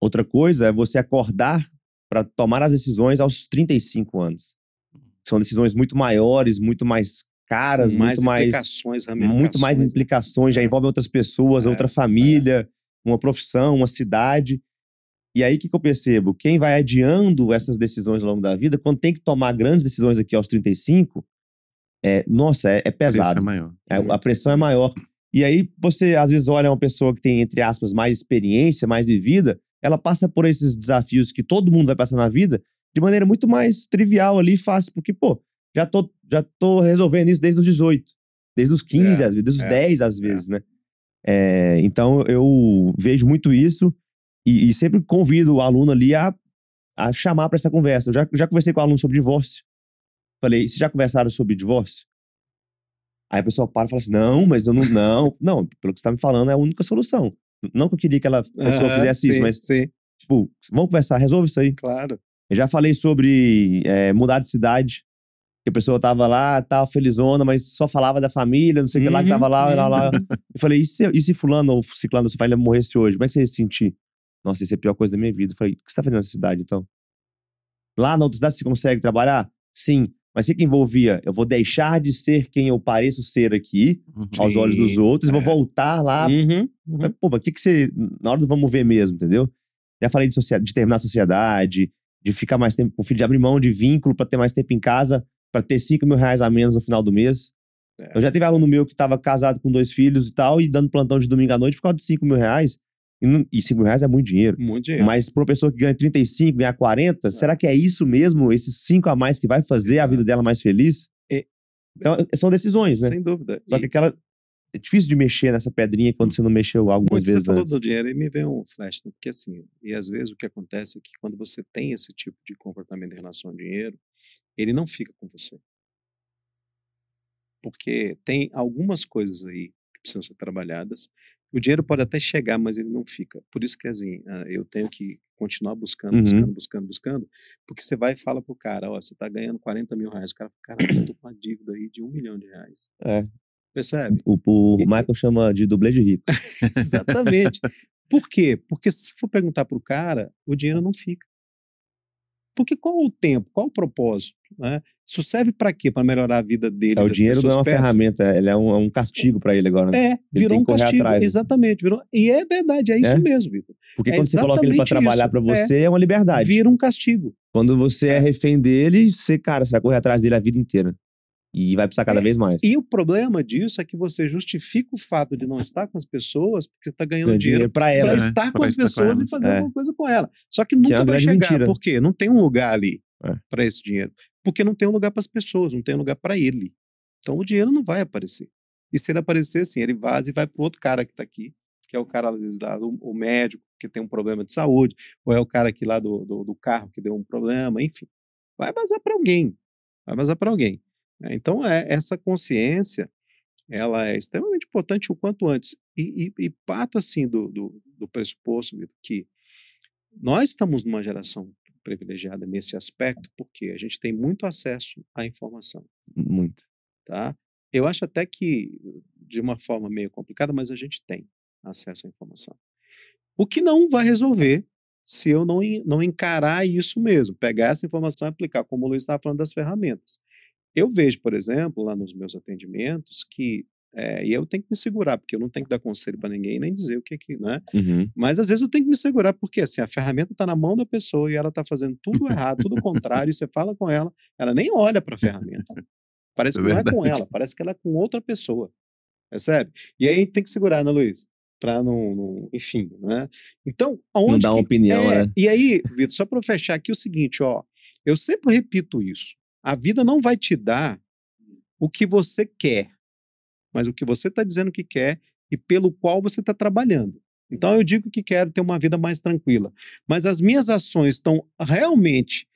Outra coisa é você acordar para tomar as decisões aos 35 anos. São decisões muito maiores, muito mais caras, muito mais implicações, muito mais implicações, já É. envolve outras pessoas, É, outra família, uma profissão, uma cidade. E aí o que, que eu percebo? Quem vai adiando essas decisões ao longo da vida, quando tem que tomar grandes decisões aqui aos 35, é, nossa, é, é pesado. é maior. É, a pressão é maior. E aí você, às vezes, olha uma pessoa que tem, entre aspas, mais experiência, mais vivida, ela passa por esses desafios que todo mundo vai passar na vida de maneira muito mais trivial ali e fácil, porque, pô, já tô, já tô resolvendo isso desde os 18, desde os 15, É, às vezes, desde os é, 10, às vezes, né? É, então, eu vejo muito isso e, e sempre convido o aluno ali a, a chamar para essa conversa. Eu já, já conversei com o aluno sobre divórcio. Falei, vocês já conversaram sobre divórcio? Aí a pessoa para e fala assim: não, mas eu não. Não, não, pelo que você tá me falando, é a única solução. Não que eu queria que ela, pessoa fizesse isso, sim, mas, Sim, tipo, vamos conversar, resolve isso aí. claro. Eu já falei sobre é, mudar de cidade. Que a pessoa tava lá, tava felizona, mas só falava da família, não sei o que lá, que tava lá, Uhum, lá, lá. Eu falei, e se, e se fulano ou ciclano da sua família morresse hoje? Como é que você ia se sentir? Nossa, isso é a pior coisa da minha vida. Eu falei, o que você tá fazendo nessa cidade, então? Lá na outra cidade você consegue trabalhar? Sim. Mas o que, que envolvia? Eu vou deixar de ser quem eu pareço ser aqui, Uhum. aos olhos dos outros, e vou é. voltar lá. Uhum, uhum. Mas, pô, mas o que, que você. Na hora do vamos ver mesmo, entendeu? Já falei de, de terminar a sociedade, de ficar mais tempo com o filho, de abrir mão de vínculo pra ter mais tempo em casa, pra ter 5 mil reais a menos no final do mês. É. Eu já tive aluno meu que tava casado com dois filhos e tal, e dando plantão de domingo à noite por causa de 5 mil reais. E, não- e 5 mil reais é muito dinheiro. Muito dinheiro. Mas para uma pessoa que ganha 35, ganha 40, será que é isso mesmo, esses 5 a mais que vai fazer a vida dela mais feliz? É. Então, são decisões, né? Sem dúvida. Só E- que aquela. É difícil de mexer nessa pedrinha quando você não mexeu algumas Muito você vezes falou antes. do dinheiro e me veio um flash, né? porque assim, e às vezes o que acontece é que quando você tem esse tipo de comportamento em relação ao dinheiro, ele não fica com você. Porque tem algumas coisas aí que precisam ser trabalhadas. O dinheiro pode até chegar, mas ele não fica. Por isso que assim, ah, eu tenho que continuar buscando, Uhum. buscando, buscando, buscando, porque você vai e fala pro cara, ó, você tá ganhando 40 mil reais. O cara, cara, eu tô com uma dívida aí de um milhão de reais. É. Percebe? O, o E- Michael chama de dublê de rico. Exatamente. Por quê? Porque se for perguntar para o cara, o dinheiro não fica. Porque qual o tempo? Qual o propósito? Né? Isso serve para quê? Para melhorar a vida dele? É, o dinheiro não é uma perto? ferramenta, ele é um, é um castigo pra ele agora. né? É, virou um castigo. atrás, né? Exatamente. Virou... E é verdade, é isso É? mesmo, Vitor. Porque é quando você coloca ele pra exatamente trabalhar É. você, é, uma liberdade. Vira um castigo. Quando você é É. refém dele, você, cara, você vai correr atrás dele a vida inteira. E vai precisar cada É. vez mais. E o problema disso é que você justifica o fato de não estar com as pessoas porque está ganhando Ganha dinheiro dinheiro pra para ela. né? estar com Pra as estar com pessoas e elas. fazer É. alguma coisa com ela. Só que Que é nunca vai chegar. mentira. Por quê? Não tem um lugar ali É. para esse dinheiro. Porque não tem um lugar para as pessoas, não tem um lugar para ele. Então o dinheiro não vai aparecer. E se ele aparecer, assim, ele vaza e vai para outro cara que está aqui, que é o cara, às vezes, o médico que tem um problema de saúde, ou é o cara aqui lá do, do, do carro que deu um problema, enfim. Vai vazar para alguém. Vai vazar para alguém. Né? Então, é, essa consciência, ela é extremamente importante o quanto antes. E, e, e parto, assim, do, do, do pressuposto, que nós estamos numa geração privilegiada nesse aspecto, porque a gente tem muito acesso à informação, Muito. tá? Eu acho até que, de uma forma meio complicada, mas a gente tem acesso à informação. O que não vai resolver se eu não, não encarar isso mesmo, pegar essa informação e aplicar, como o Luiz estava falando das ferramentas. Eu vejo, por exemplo, lá nos meus atendimentos, que, é, e eu tenho que me segurar, porque eu não tenho que dar conselho para ninguém, nem dizer o que que, né? Uhum. Mas às vezes eu tenho que me segurar, porque assim, a ferramenta está na mão da pessoa e ela está fazendo tudo errado, tudo contrário, e você fala com ela, ela nem olha para a ferramenta. Parece É que não é com ela, parece que ela é com outra pessoa. Percebe? E aí tem que segurar, né, Luiz? Para não, não- Enfim, né? Então, aonde. Não dar uma opinião, é, né? E aí, Vitor, só para fechar aqui o seguinte, ó. Eu sempre repito isso. A vida não vai te dar o que você quer, mas o que você está dizendo que quer e pelo qual você está trabalhando. Então eu digo que quero ter uma vida mais tranquila, mas as minhas ações estão realmente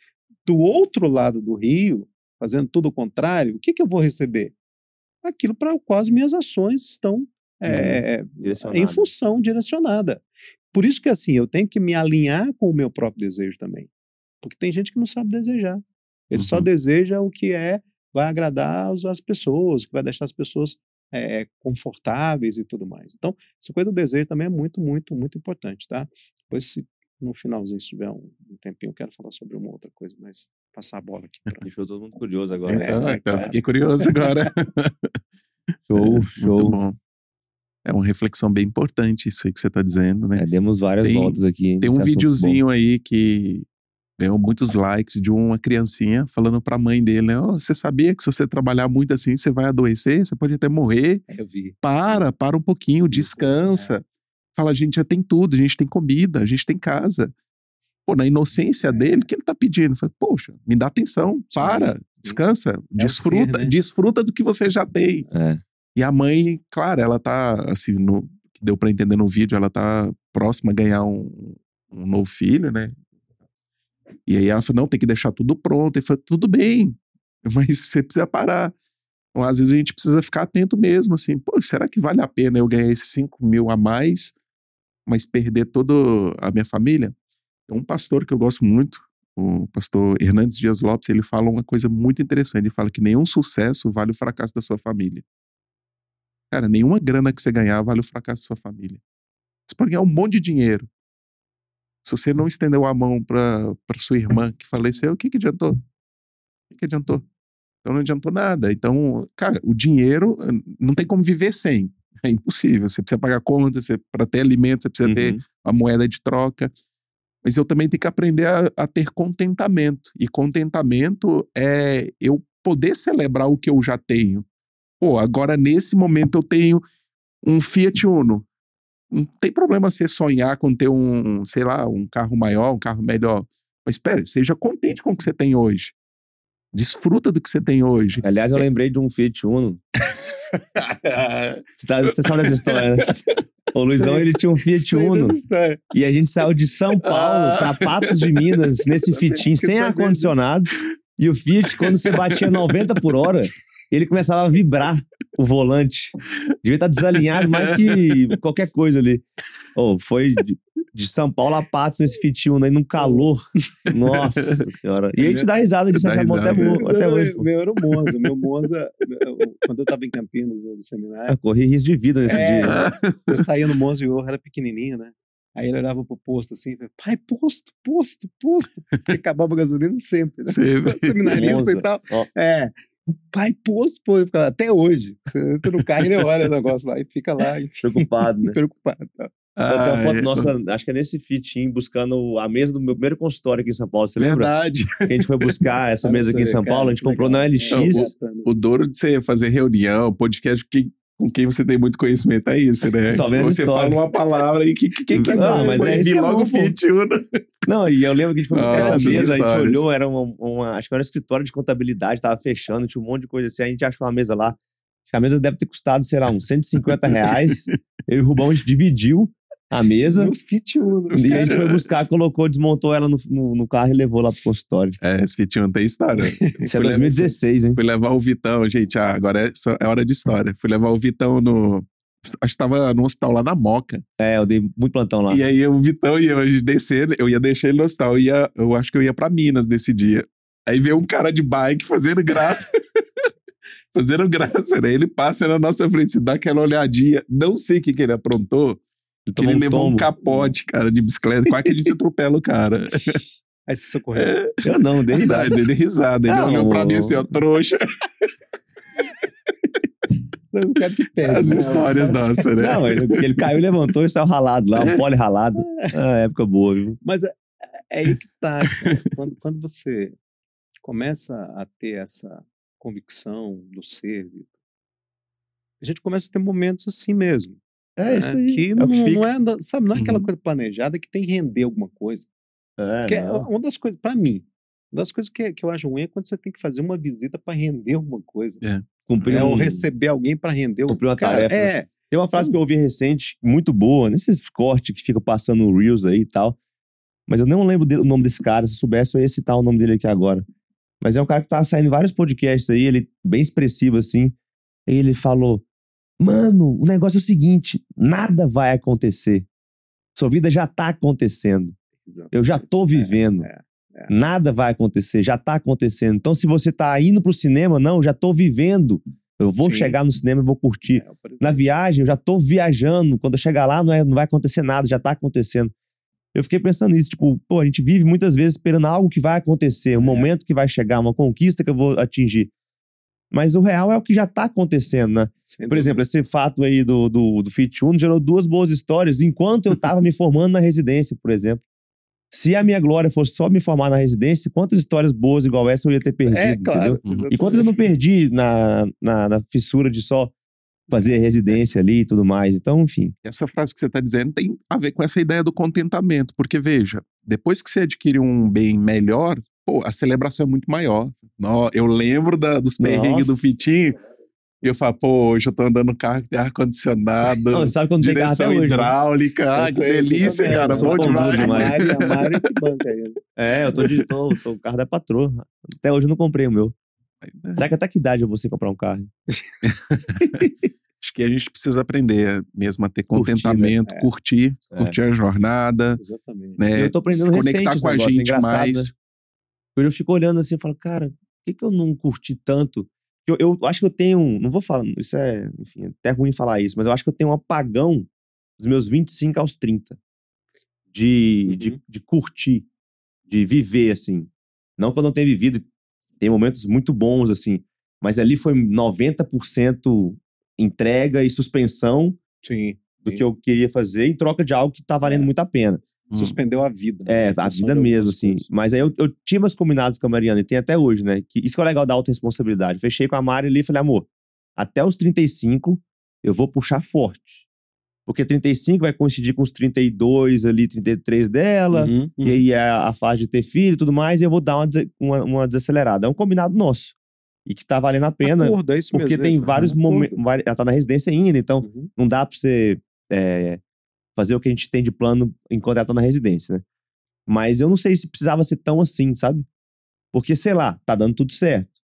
do outro lado do rio, fazendo tudo o contrário. O que, que eu vou receber? Aquilo para o qual as minhas ações estão é, em função direcionada. Por isso que assim eu tenho que me alinhar com o meu próprio desejo também, porque tem gente que não sabe desejar. Ele só Uhum. deseja o que é vai agradar as, as pessoas, que vai deixar as pessoas é, confortáveis e tudo mais. Então, essa coisa do desejo também é muito, muito, muito importante, tá? Depois, se no finalzinho, se tiver um, um tempinho, eu quero falar sobre uma outra coisa, mas passar a bola aqui. Pra... Deixou todo mundo curioso agora. É, Ah, é, cara, claro. Fiquei curioso agora. Show, É, show. Muito bom. É uma reflexão bem importante isso aí que você está dizendo, né? É, demos várias Tem- voltas aqui. Tem um videozinho aí que ganhou muitos likes de uma criancinha falando pra mãe dele, né? "Ó, você sabia que se você trabalhar muito assim, você vai adoecer, você pode até morrer. É, eu vi. Para, para um pouquinho, descansa. Fala, a gente já tem tudo, a gente tem comida, a gente tem casa. Pô, na inocência É. dele, o que ele tá pedindo? Fala, Poxa, me dá atenção, para, descansa, desfruta, né? desfruta do que você já tem. É. E a mãe, claro, ela tá, assim, no, que deu pra entender no vídeo, ela tá próxima a ganhar um, um novo filho, né? E aí ela falou, não, tem que deixar tudo pronto. Ele falou, tudo bem, mas você precisa parar. Então, às vezes a gente precisa ficar atento mesmo, assim, pô, será que vale a pena eu ganhar esses 5 mil a mais, mas perder toda a minha família? Tem um pastor que eu gosto muito, o pastor Hernandes Dias Lopes, ele fala uma coisa muito interessante, ele fala que nenhum sucesso vale o fracasso da sua família. Cara, nenhuma grana que você ganhar vale o fracasso da sua família. Você pode ganhar um monte de dinheiro. Se você não estendeu a mão para sua irmã que faleceu, o que, que adiantou? O que, que adiantou? Então não adiantou nada. Então, cara, o dinheiro não tem como viver sem. É impossível. Você precisa pagar conta, você, para ter alimento, você precisa ter Uhum. a moeda de troca. Mas eu também tenho que aprender a, a ter contentamento. E contentamento é eu poder celebrar o que eu já tenho. Pô, agora nesse momento eu tenho um Fiat Uno. Não tem problema você sonhar com ter um, sei lá, um carro maior, um carro melhor. Mas espere, seja contente com o que você tem hoje. Desfruta do que você tem hoje. Aliás, eu lembrei de um Fiat Uno. Você, tá- você sabe dessa história, né? O Luizão, ele tinha um Fiat Uno. E a gente saiu de São Paulo pra Patos de Minas, nesse Fitinho, sem ar-condicionado. E o Fiat, quando você batia 90 por hora, ele começava a vibrar o volante. Devia estar desalinhado mais que qualquer coisa ali. Oh, foi de, de São Paulo a Patos nesse Fiat Uno aí, num calor. Nossa senhora. E a gente dá risada disso, até, até, risada. mo- até hoje. Pô. meu era o Monza. Meu Monza, eu- quando eu tava em Campinas, no seminário, Eu corri risco de vida nesse É. dia. eu saía no Monza e o era pequenininho, né? Aí ele olhava pro posto assim, e falava, pai, posto, posto, posto. Porque acabava a gasolina sempre, né? Você- Seminarista Monza. e tal. Ó. É. Pai, posto, pô. Eu ficava, Até hoje. Você entra no carro e ele olha o negócio lá e fica lá, enfim, Preocupado, né? preocupado. tá? Tem uma Ah, foto é. nossa, acho que é nesse fitinho, buscando a mesa do meu primeiro consultório aqui em São Paulo. Você lembra? Verdade. Que a gente foi buscar essa Olha mesa aqui em São Paulo, a gente comprou na. LX. É, bacana. O duro de você fazer reunião, podcast que, com quem você tem muito conhecimento é isso, né? Só vendo você história. fala uma palavra e que, que, que é Ah, bom? mas é isso que é logo Uno. Não, e eu lembro que a gente foi buscar Ah, essa mesa, a gente olhou, era uma, uma- acho que era um escritório de contabilidade, tava fechando, tinha um monte de coisa assim, a gente achou uma mesa lá. Que a mesa deve ter custado, sei lá, uns 150 reais. Eu e o Rubão, a gente dividiu a mesa. Meus Fit Uno. E a gente foi buscar, colocou, desmontou ela no, no, no carro e levou lá pro consultório. É, esse Uno tem história. Isso é Fui 2016, hein? Fui levar o Vitão, gente, ah, agora é, é hora de história. Fui levar o Vitão no... Acho que tava no hospital lá na Moca. É, eu dei muito plantão lá. E aí o Vitão e eu a gente descer, eu ia deixar ele no hospital. Eu, ia, eu acho que eu ia pra Minas nesse dia. Aí veio um cara de bike fazendo graça. fazendo graça, né? Ele passa na nossa frente, dá aquela olhadinha. Não sei o que, que ele aprontou. Ele um levou um tombo. capote, cara, de bicicleta. Quase que a gente atropela o cara. Aí você socorreu. É, Eu não, dei risada. ele risada. Ele Não, olhou pra mim assim, ó, trouxa. Eu quero que pegue. As né? histórias nossas, né? Não, ele, ele caiu levantou e saiu ralado lá, um pole ralado. Ah, época boa, viu? Mas é, é aí que tá. quando, quando você começa a ter essa convicção do ser, a gente começa a ter momentos assim mesmo. É né? isso aí. Que, é não, que não é, sabe, não é aquela Uhum. coisa planejada que tem que render alguma coisa. É, Que é uma das coisas, pra mim, uma das coisas que, que eu acho ruim é quando você tem que fazer uma visita pra render alguma coisa. Cumprir É, um- ou receber alguém pra render cumprir uma Cara, tarefa. É, Tem uma frase que eu ouvi recente, muito boa, nesses cortes que fica passando no Reels aí e tal. Mas eu não lembro o nome desse cara. Se eu soubesse, eu ia citar o nome dele aqui agora. Mas é um cara que tá saindo em vários podcasts aí, ele bem expressivo assim. E ele falou: Mano, o negócio é o seguinte: nada vai acontecer. Sua vida já tá acontecendo. Eu já tô vivendo. é, é. Nada vai acontecer, já tá acontecendo. Então, se você tá indo pro cinema, não, já tô vivendo. Eu vou Sim. chegar no cinema e vou curtir. é, Na viagem, eu já tô viajando. Quando eu chegar lá, não, é- não vai acontecer nada, já tá acontecendo. Eu fiquei pensando nisso, tipo, pô, a gente vive muitas vezes esperando algo que vai acontecer, um É. momento que vai chegar, uma conquista que eu vou atingir. Mas o real é o que já tá acontecendo, né? Sem Por exemplo, esse fato aí do, do, do Fit Uno gerou duas boas histórias enquanto eu tava me formando na residência, por exemplo. Se a minha glória fosse só me formar na residência, quantas histórias boas igual essa eu ia ter perdido, É, claro. entendeu? E quantas eu não perdi na, na, na fissura de só fazer residência ali e tudo mais. Então, enfim. Essa frase que você está dizendo tem a ver com essa ideia do contentamento, porque veja, depois que você adquire um bem melhor, pô, a celebração é muito maior. Eu lembro da- dos perrengues Nossa. do Fitinho, e eu falo, pô, hoje eu tô andando no carro que tem ar-condicionado, sabe quando tem carro até direção hoje? né? hidráulica, ah, que sei, delícia, eu cara, bom demais. Demais. Ele. É, eu tô de. Tô, tô- o carro da patroa. Até hoje eu não comprei o meu. Será que até que idade eu vou comprar um carro? Acho que a gente precisa aprender mesmo a ter Curtir, né? contentamento, É. curtir, É. curtir a jornada, Exatamente. né? eu tô aprendendo se recente conectar com a é gente engraçado, mais. né? Eu fico olhando assim e falo, cara, por que, que eu não curti tanto? Eu, eu acho que eu tenho. Não vou falar, isso é, enfim, é até ruim falar isso, mas eu acho que eu tenho um apagão dos meus 25 aos 30. De, de, Uhum. de curtir, de viver, assim. Não que eu não tenha vivido, tem momentos muito bons, assim. Mas ali foi 90% entrega e suspensão Sim. do Sim. que eu queria fazer em troca de algo que tá valendo É. muito a pena. Hum. Suspendeu a vida. né, É, em a vida mesmo, assim. coisas. Mas aí eu, eu tinha meus combinados com a Mariana, e tem até hoje, né? Que isso que é o legal da autorresponsabilidade. Fechei com a Mari ali e falei, amor, até os 35 eu vou puxar forte. Porque 35 vai coincidir com os 32 ali, 33 dela. Uhum, E aí é a fase de ter filho e tudo mais, e eu vou dar uma, uma, uma desacelerada. É um combinado nosso. E que tá valendo a pena, Acordo, é isso porque mesmo, tem né? vários momentos. Ela tá na residência ainda, então Uhum. não dá pra você é, fazer o que a gente tem de plano enquanto ela tá na residência, né? Mas eu não sei se precisava ser tão assim, sabe? Porque, sei lá, tá dando tudo certo.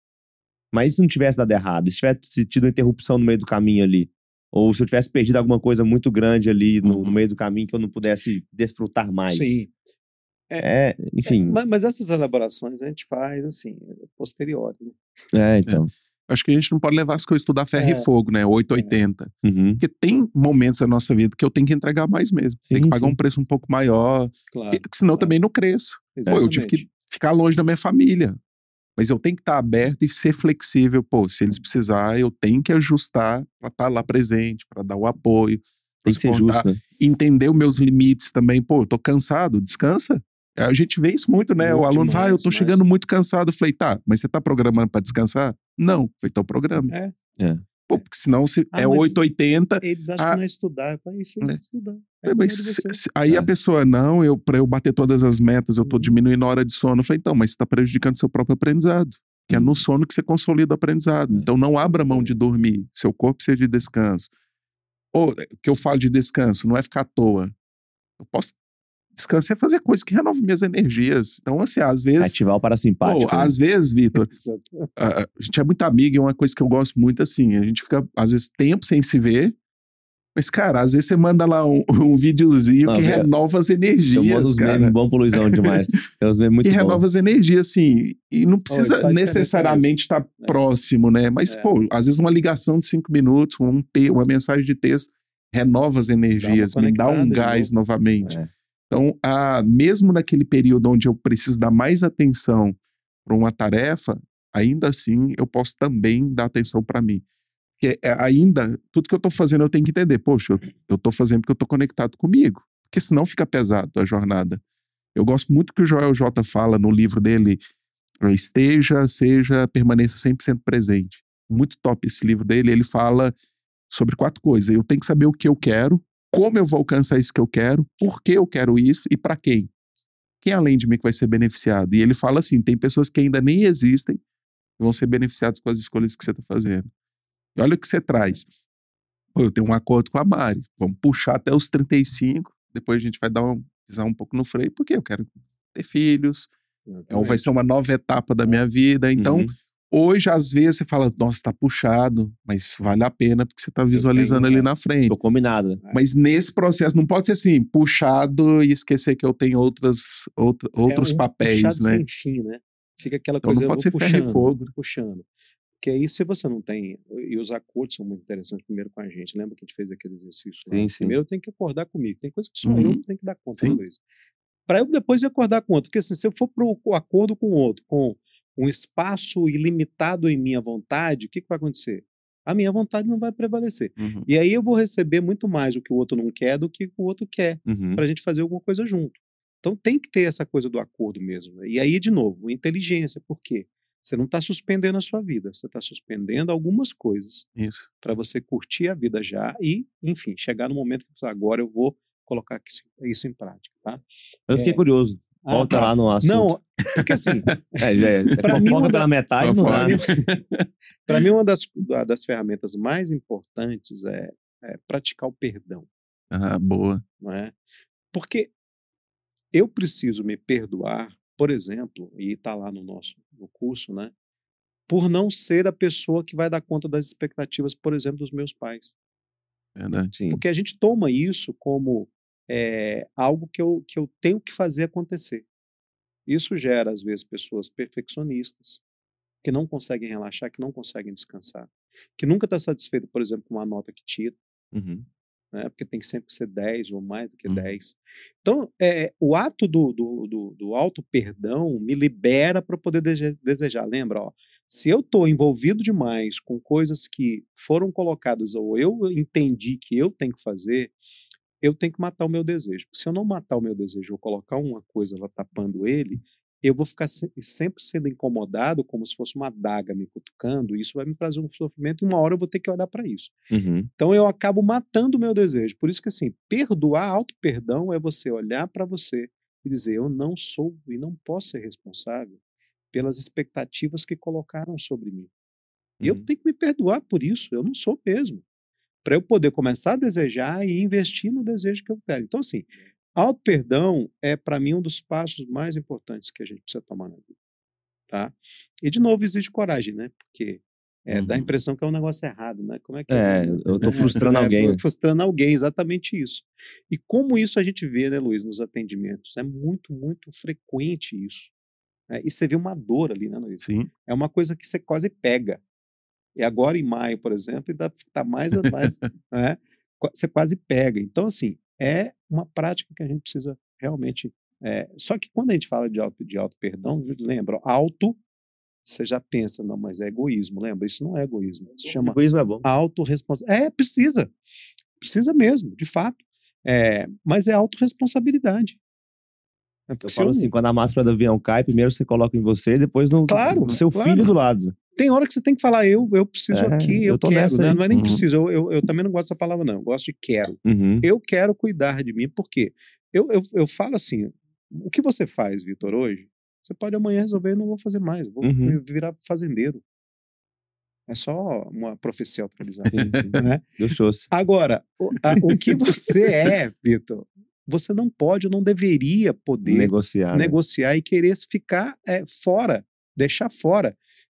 Mas se não tivesse dado errado? Se tivesse tido uma interrupção no meio do caminho ali? Ou se eu tivesse perdido alguma coisa muito grande ali no, no Uhum. meio do caminho que eu não pudesse desfrutar mais? Sim. É, enfim. É, mas, essas elaborações a gente faz assim, posterior. Né? É, então. Acho que a gente não pode levar as coisas tudo a ferro É. e fogo, né? 880. Uhum. Porque tem momentos da nossa vida que eu tenho que entregar mais mesmo. tem que pagar sim. um preço um pouco maior. Claro. porque senão eu claro. também não cresço. Pô, eu tive que ficar longe da minha família. Mas eu tenho que estar aberto e ser flexível. Pô, se eles precisarem, eu tenho que ajustar para estar lá presente, para dar o apoio. pra Tem que ser justo, né? Entender os meus limites também. Pô, eu tô cansado, descansa. A gente vê isso muito, né? o Muito aluno fala, ah, eu tô demais, chegando muito cansado. Eu falei, tá, mas você tá programando para descansar? Não, foi então programa. É. É. Pô, porque senão se Ah, é mas- 880, Eles acham Ah. que não é estudar. Eu falei, isso é É. estudar. É, É se- se- aí É. a pessoa, não, eu, pra eu bater todas as metas, eu tô Uhum. diminuindo a hora de sono. Eu falei, então, mas você tá prejudicando seu próprio aprendizado. Que é no sono que você consolida o aprendizado. É. Então não abra mão de dormir. Seu corpo precisa de descanso. Ou, o que eu falo de descanso, não é ficar à toa. Eu posso. Descanso é fazer coisas que renovam minhas energias. Então, assim, às vezes. Ativar o parasimpático. Pô, né? às vezes, Vitor, a, gente é muito amigo e é uma coisa que eu gosto muito assim. A gente fica, às vezes, tempo sem se ver. Mas, cara, às vezes você manda lá um, um videozinho Não, que velho, renova as Eu mando energias, os cara. memes bons pro Luizão demais. Tem uns memes muito que renova as energias, assim. E não precisa faz necessariamente estar É. próximo, né? Mas, É. pô, às vezes uma ligação de cinco minutos, um te uma mensagem de texto, renova as energias, me dá um gás novamente. É. Então, a, mesmo naquele período onde eu preciso dar mais atenção para uma tarefa, ainda assim eu posso também dar atenção para mim. Porque é, ainda, tudo que eu estou fazendo eu tenho que entender. Poxa, eu, estou fazendo porque eu estou conectado comigo. Porque senão fica pesado a jornada. Eu gosto muito que o Joel J fala no livro dele, é, Esteja, Seja, Permaneça 100% Presente. Muito top esse livro dele. Ele fala sobre quatro coisas. Eu tenho que saber o que eu quero, como eu vou alcançar isso que eu quero, por que eu quero isso e para quem. Quem além de mim que vai ser beneficiado? E ele fala assim: tem pessoas que ainda nem existem que vão ser beneficiadas com as escolhas que você está fazendo. E olha o que você traz. Pô, eu tenho um acordo com a Mari. Vamos puxar até os 35. Depois a gente vai dar um, pisar um pouco no freio, porque eu quero ter filhos. Então vai ser uma nova etapa da minha vida. Então, Uhum. Hoje, às vezes, você fala, nossa, tá puxado, mas vale a pena porque você tá visualizando tenho, ali é. na frente. Tô combinado. né? Mas nesse processo não pode ser assim, puxado e esquecer que eu tenho outras, outra, outros é um papéis, puxado né? sem fim, né? Fica aquela Então coisa, não pode ser ferro e puxando, fogo. puxando. Porque aí, se você não tem. E os acordos são muito interessantes primeiro com a gente. Lembra que a gente fez aquele exercício? lá? Sim, sim. Primeiro eu tenho que acordar comigo. Tem coisa que só Uhum. eu tenho que dar conta, Sim. Luiz? Para eu depois acordar com outro. Porque assim, se eu for para o acordo com o outro, com um espaço ilimitado em minha vontade, o que, que vai acontecer? A minha vontade não vai prevalecer. Uhum. E aí eu vou receber muito mais o que o outro não quer do que o outro quer Uhum. para a gente fazer alguma coisa junto. Então tem que ter essa coisa do acordo mesmo. né? E aí, de novo, inteligência. Por quê? Você não está suspendendo a sua vida, você está suspendendo algumas coisas para você curtir a vida já e, enfim, chegar no momento que você agora eu vou colocar isso, isso em prática, tá? Eu fiquei É. curioso. Ah, Volta tá. lá no assunto. Não, porque assim, É, já é. Pra mim, pela da- metade não dá. né? para mim uma das, da- das ferramentas mais importantes é, é praticar o perdão. Ah, boa. não é? Porque eu preciso me perdoar, por exemplo, e está lá no nosso no curso, né? Por não ser a pessoa que vai dar conta das expectativas, por exemplo, dos meus pais. Verdade. Porque a gente toma isso como é, algo que eu, que eu tenho que fazer acontecer. Isso gera, às vezes, pessoas perfeccionistas, que não conseguem relaxar, que não conseguem descansar, que nunca está satisfeito, por exemplo, com uma nota que tira Uhum. né? porque tem que sempre ser 10 ou mais do que Uhum. 10. Então, é, o ato do, do, do, do auto-perdão me libera para poder dese- desejar. Lembra, ó, Se eu estou envolvido demais com coisas que foram colocadas ou eu entendi que eu tenho que fazer, eu tenho que matar o meu desejo. Se eu não matar o meu desejo ou colocar uma coisa lá tapando ele, eu vou ficar se- sempre sendo incomodado como se fosse uma adaga me cutucando, e isso vai me trazer um sofrimento e uma hora eu vou ter que olhar para isso. Uhum. Então eu acabo matando o meu desejo. Por isso que assim, perdoar, auto-perdão é você olhar para você e dizer: eu não sou e não posso ser responsável pelas expectativas que colocaram sobre mim. E eu Uhum. tenho que me perdoar por isso, eu não sou mesmo. Para eu poder começar a desejar e investir no desejo que eu quero. Então, assim, auto-perdão é, para mim, um dos passos mais importantes que a gente precisa tomar na vida. Tá? E, de novo, exige coragem, né? Porque é, dá a Uhum. impressão que é um negócio errado, né? Como é que É, eu tô frustrando alguém, né? Frustrando alguém, exatamente isso. E como isso a gente vê, né, Luiz, nos atendimentos? É muito, muito frequente isso. né? E você vê uma dor ali, né, Luiz? Sim. é uma coisa que você quase pega. E agora em maio, por exemplo, ainda tá mais, mais né? Você quase pega. Então, assim, é uma prática que a gente precisa realmente. é, Só que quando a gente fala de auto, de auto perdão, lembra, auto, você já pensa, não, mas é egoísmo, lembra? Isso não é egoísmo. Isso chama Egoísmo é bom. autorresponsabilidade. É, precisa. Precisa mesmo, de fato. É, mas é autorresponsabilidade. É Eu falo assim, quando a máscara do avião cai, primeiro você coloca em você, depois no, Claro, no seu claro. filho do lado. Tem hora que você tem que falar, eu, eu preciso É, aqui, eu eu, quero, né? Não é nem Uhum. preciso, eu, eu, eu também não gosto dessa palavra, não. Eu gosto de quero. Uhum. Eu quero cuidar de mim, porque eu, eu, eu falo assim: o que você faz, Vitor, hoje, você pode amanhã resolver, eu não vou fazer mais, vou Uhum. virar fazendeiro. É só uma profecia sim. né? Deus trouxe. Agora, o, a- o que você é, Vitor, você não pode, não deveria poder Negociar. né? negociar e querer ficar é, fora, deixar fora.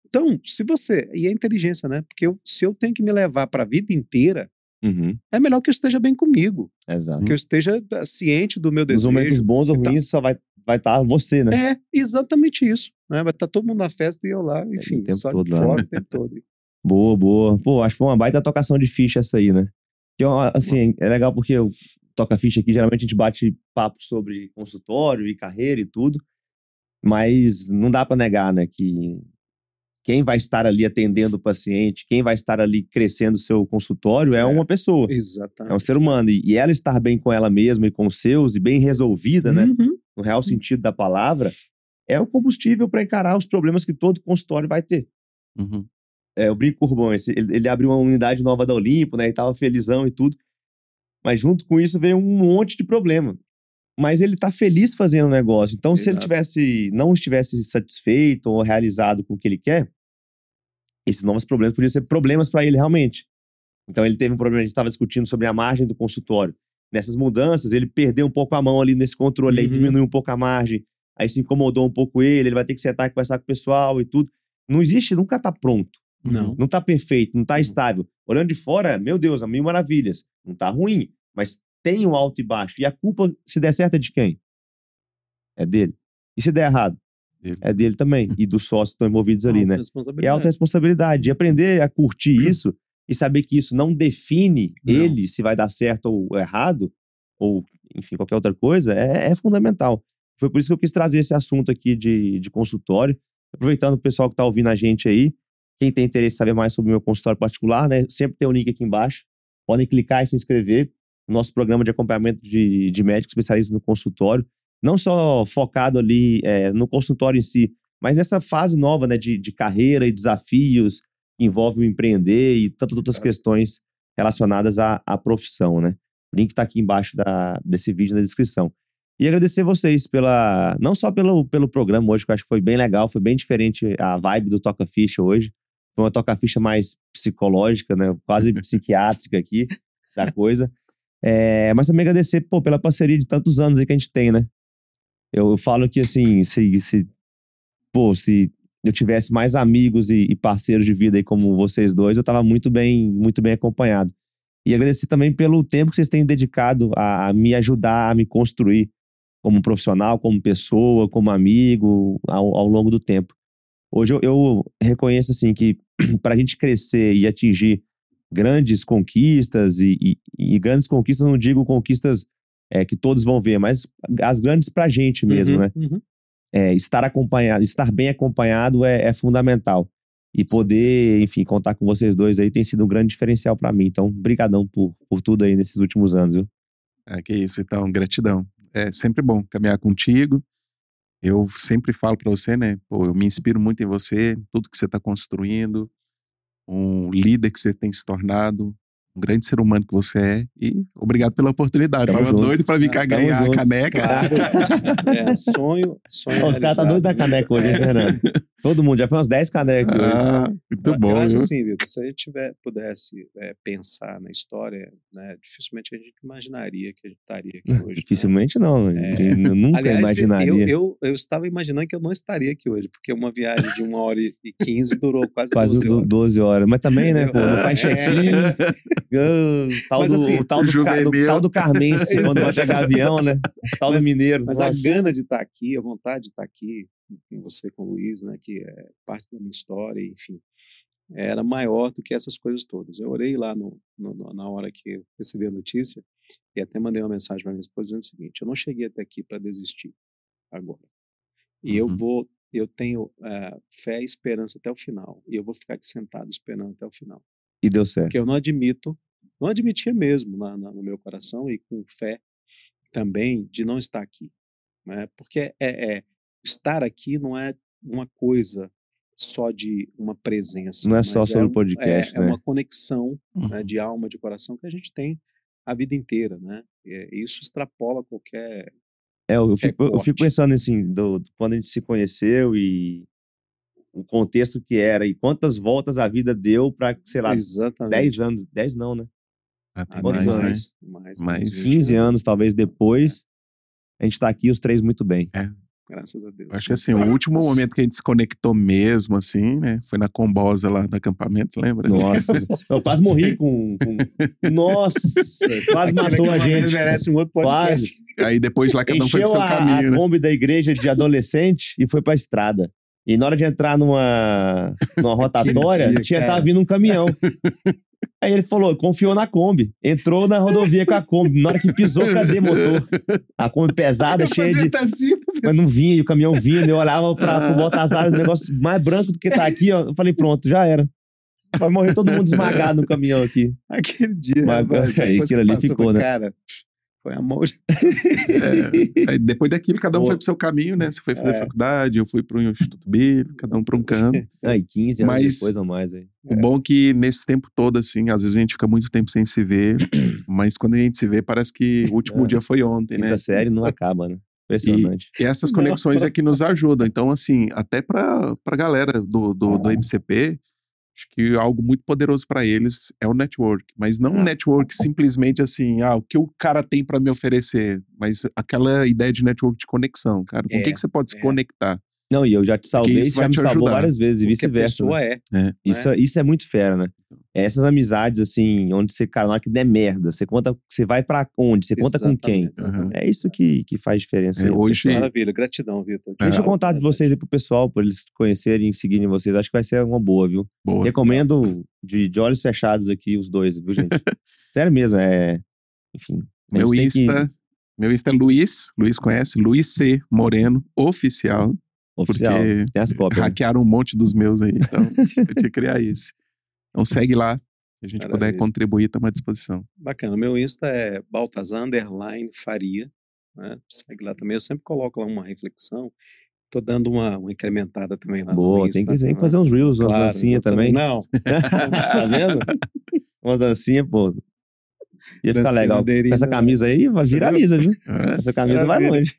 Então, se você. E a inteligência, né? Porque eu- se eu tenho que me levar para a vida inteira, Uhum. é melhor que eu esteja bem comigo, Exato. que eu esteja ah, ciente do meu Nos momentos desejo. bons ou Então- ruins, só vai estar vai tá você, né? É exatamente isso. Né? Vai estar todo mundo na festa e eu lá, enfim, o tempo só todo lá, fora né? o tempo todo. Boa, boa. Pô, acho que foi uma baita tocação de ficha essa aí, né? Que, é assim, é legal porque eu toca ficha aqui, geralmente a gente bate papo sobre consultório e carreira e tudo, mas não dá pra negar, né, que quem vai estar ali atendendo o paciente, quem vai estar ali crescendo o seu consultório é, É. uma pessoa, é um Exatamente. ser humano. E, e ela estar bem com ela mesma e com os seus e bem resolvida, né, Uhum. no real sentido da palavra, é o combustível para encarar os problemas que todo consultório vai ter. Uhum. É, brinco o Rubão, esse- ele, ele abriu uma unidade nova da Olimpo, né, e tava felizão e tudo. Mas junto com isso veio um monte de problema. Mas ele tá feliz fazendo o negócio. Então, se ele Exato. tivesse, não estivesse satisfeito ou realizado com o que ele quer, esses novos problemas podiam ser problemas para ele realmente. Então, ele teve um problema, a gente estava discutindo sobre a margem do consultório. Nessas mudanças, ele perdeu um pouco a mão ali nesse controle, aí Uhum. diminuiu um pouco a margem, aí se incomodou um pouco ele, ele vai ter que sentar e conversar com o pessoal e tudo. Não existe, nunca tá pronto. Não. Não tá perfeito, não tá estável. Olhando de fora, meu Deus, a mil maravilhas. Não tá ruim, mas tem o alto e baixo. E a culpa, se der certo, é de quem? É dele. E se der errado? É dele também. E dos sócios que estão envolvidos ali, né? E Responsabilidade. a autorresponsabilidade. E aprender a curtir isso e saber que isso não define Não. ele se vai dar certo ou errado, ou, enfim, qualquer outra coisa, é, é fundamental. Foi por isso que eu quis trazer esse assunto aqui de, de consultório. Aproveitando o pessoal que está ouvindo a gente aí, quem tem interesse em saber mais sobre o meu consultório particular, né? Sempre tem o link aqui embaixo. Podem clicar e se inscrever no nosso programa de acompanhamento de, de médicos especialistas no consultório. Não só focado ali é, no consultório em si, mas nessa fase nova né, de, de carreira e desafios que envolvem o empreender e tantas outras questões relacionadas à, à profissão, né? O link está aqui embaixo da, desse vídeo na descrição. E agradecer vocês pela. Não só pelo, pelo programa hoje, que eu acho que foi bem legal, foi bem diferente a vibe do Toca Ficha hoje. Foi uma Toca Ficha mais psicológica, né? Quase psiquiátrica aqui da coisa. É, mas também agradecer pô, pela parceria de tantos anos aí que a gente tem, né? Eu, falo que assim, se, se, pô, se eu tivesse mais amigos e, e parceiros de vida aí como vocês dois, eu tava muito bem, muito bem acompanhado. E agradecer também pelo tempo que vocês têm dedicado a, a me ajudar a me construir como profissional, como pessoa, como amigo, ao, ao longo do tempo. Hoje eu, eu reconheço assim que para a gente crescer e atingir grandes conquistas e, e, e grandes conquistas, não digo conquistas é, que todos vão ver, mas as grandes para a gente mesmo, Uhum, né? uhum. É, estar acompanhado, estar bem acompanhado é, é fundamental. E poder, enfim, contar com vocês dois aí tem sido um grande diferencial para mim. Então, brigadão por, por tudo aí nesses últimos anos, viu? É, que isso, então, gratidão. É sempre bom caminhar contigo. Eu sempre falo para você, né? Pô, eu me inspiro muito em você, tudo que você está construindo, um líder que você tem se tornado, um grande ser humano que você é. E obrigado pela oportunidade. Tamo Tava junto. doido para vir cá Tamo ganhar a caneca. Claro. É, sonho, sonho Ó, os caras tá doido da né? caneca hoje, hein, Fernando? Todo mundo, já foi umas 10 canecas aqui hoje. Ah, muito Eu bom, acho viu? assim, Vitor, se a gente tiver, pudesse é, pensar na história, né, dificilmente a gente imaginaria que a gente estaria aqui hoje. né? Dificilmente não, É. eu nunca Aliás, imaginaria. Eu, eu, eu estava imaginando que eu não estaria aqui hoje, porque uma viagem de uma hora e quinze durou quase, Quase 12 do- horas. 12 horas. Mas também, né, pô, não faz É. check-in. O tal Mas do, assim, o tal do, ca- do, tal do Carmense, quando vai pegar avião, né? O tal do mineiro. Mas Nossa. a gana de estar aqui, a vontade de estar aqui com você, com o Luiz, né, que é parte da minha história, enfim, era maior do que essas coisas todas. Eu orei lá no, no- na hora que eu recebi a notícia e até mandei uma mensagem para minha esposa dizendo o seguinte: eu não cheguei até aqui para desistir agora. E eu Uhum. vou, eu tenho eh, fé e esperança até o final. E eu vou ficar aqui sentado esperando até o final. E deu certo. Porque eu não admito, não admitia mesmo na- na- no meu coração e com fé também de não estar aqui. Né? Porque é, é- estar aqui não é uma coisa só de uma presença. Não é só mas sobre o um- podcast, é, né? é uma conexão né, Uhum. de alma, de coração que a gente tem a vida inteira. Né? E isso extrapola qualquer. É, eu fico, eu fico pensando assim, do, do- quando a gente se conheceu e o contexto que era e quantas voltas a vida deu pra, sei lá, Exatamente. 10 anos, 10 não, né? Ah, quantos mais, anos? né? mais, Mais. mais 15 anos, talvez depois, a gente tá aqui os três muito bem. Graças a Deus. Acho que assim, o último momento que a gente se conectou mesmo, assim, né? Foi na combosa lá no acampamento, lembra? Nossa, eu quase morri com. com- Nossa, quase matou a gente. merece um outro podcast. Aí depois lá cada um foi pro seu a, caminho, a né? Kombi da igreja de adolescente e foi pra estrada. E na hora de entrar numa, numa rotatória, dia, tinha cara. tava vindo um caminhão. Aí ele falou, confiou na Kombi. Entrou na rodovia com a Kombi. Na hora que pisou, cadê motor? A Kombi pesada, cheia de. Mas não vinha, e o caminhão vindo. Eu olhava pra, pro Baltazar, o negócio mais branco do que tá aqui, ó. Eu falei, pronto, já era. Vai morrer todo mundo esmagado no caminhão aqui. Aquele dia. Mas, rapaz, aí, depois aquilo ali ficou, né? Cara, foi a mão de É, depois daquilo, cada um Pô. foi pro seu caminho, né? Você foi fazer É. faculdade, eu fui pro Instituto Bíblico, cada um pra um canto. Aí, 15 anos Mas- depois ou mais aí. O bom é que nesse tempo todo, assim, às vezes a gente fica muito tempo sem se ver, mas quando a gente se vê, parece que o último É. dia foi ontem, né? Quinta série não acaba, né? Impressionante. E essas Não. conexões é que nos ajudam. Então, assim, até pra, pra galera do, do, do MCP, acho que algo muito poderoso pra eles é o network. Mas não um Ah. network simplesmente assim, ah, o que o cara tem pra me oferecer, mas aquela ideia de network de conexão, cara. Com É, quem que você pode se é. conectar? Não, e eu já te salvei, isso você já me salvou ajudar. várias vezes, e vice-versa. né? é. É. Isso, é- isso é muito fera, né? Essas amizades, assim, onde você, cara, na hora que der merda, você conta, você vai pra onde? Você conta com quem? Aham. É isso que, que faz diferença. É, aí, hoje-. Maravilha, gratidão, Vitor. Deixa É. o contato de vocês aí pro pessoal, pra eles conhecerem e seguirem vocês. Acho que vai ser uma boa, viu? Boa. Recomendo de, de olhos fechados aqui os dois, viu, gente? Sério mesmo, é. Enfim. Meu tem que- Insta, meu Insta é Luiz, Luiz conhece, Luiz C. Moreno, oficial. Oficial. porque Tem as cópias. né? Hackearam um monte dos meus aí, então eu tinha que criar esse. Então segue lá, se a gente puder Maravilha. contribuir, estamos à disposição. Bacana. Meu Insta é Baltazar Underline Faria. Né? Segue lá também. Eu sempre coloco lá uma reflexão. Tô dando uma, uma incrementada também lá Boa, tem que, tem que fazer uns reels, umas Claro, dancinhas eu também. Não, tá vendo? Uma dancinha, pô. Ia ficar legal. Madeirinha, essa camisa aí, viraliza, viu? É, Essa camisa vai longe.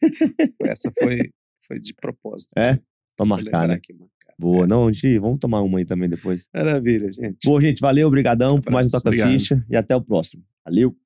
essa foi, foi de propósito. É? Pra Pra marcar, né? aqui, marcar. Boa. Não, gente, vamos tomar uma aí também depois. Maravilha, gente. Boa, gente, valeu, obrigadão por mais um obrigado. Ficha e até o próximo. Valeu.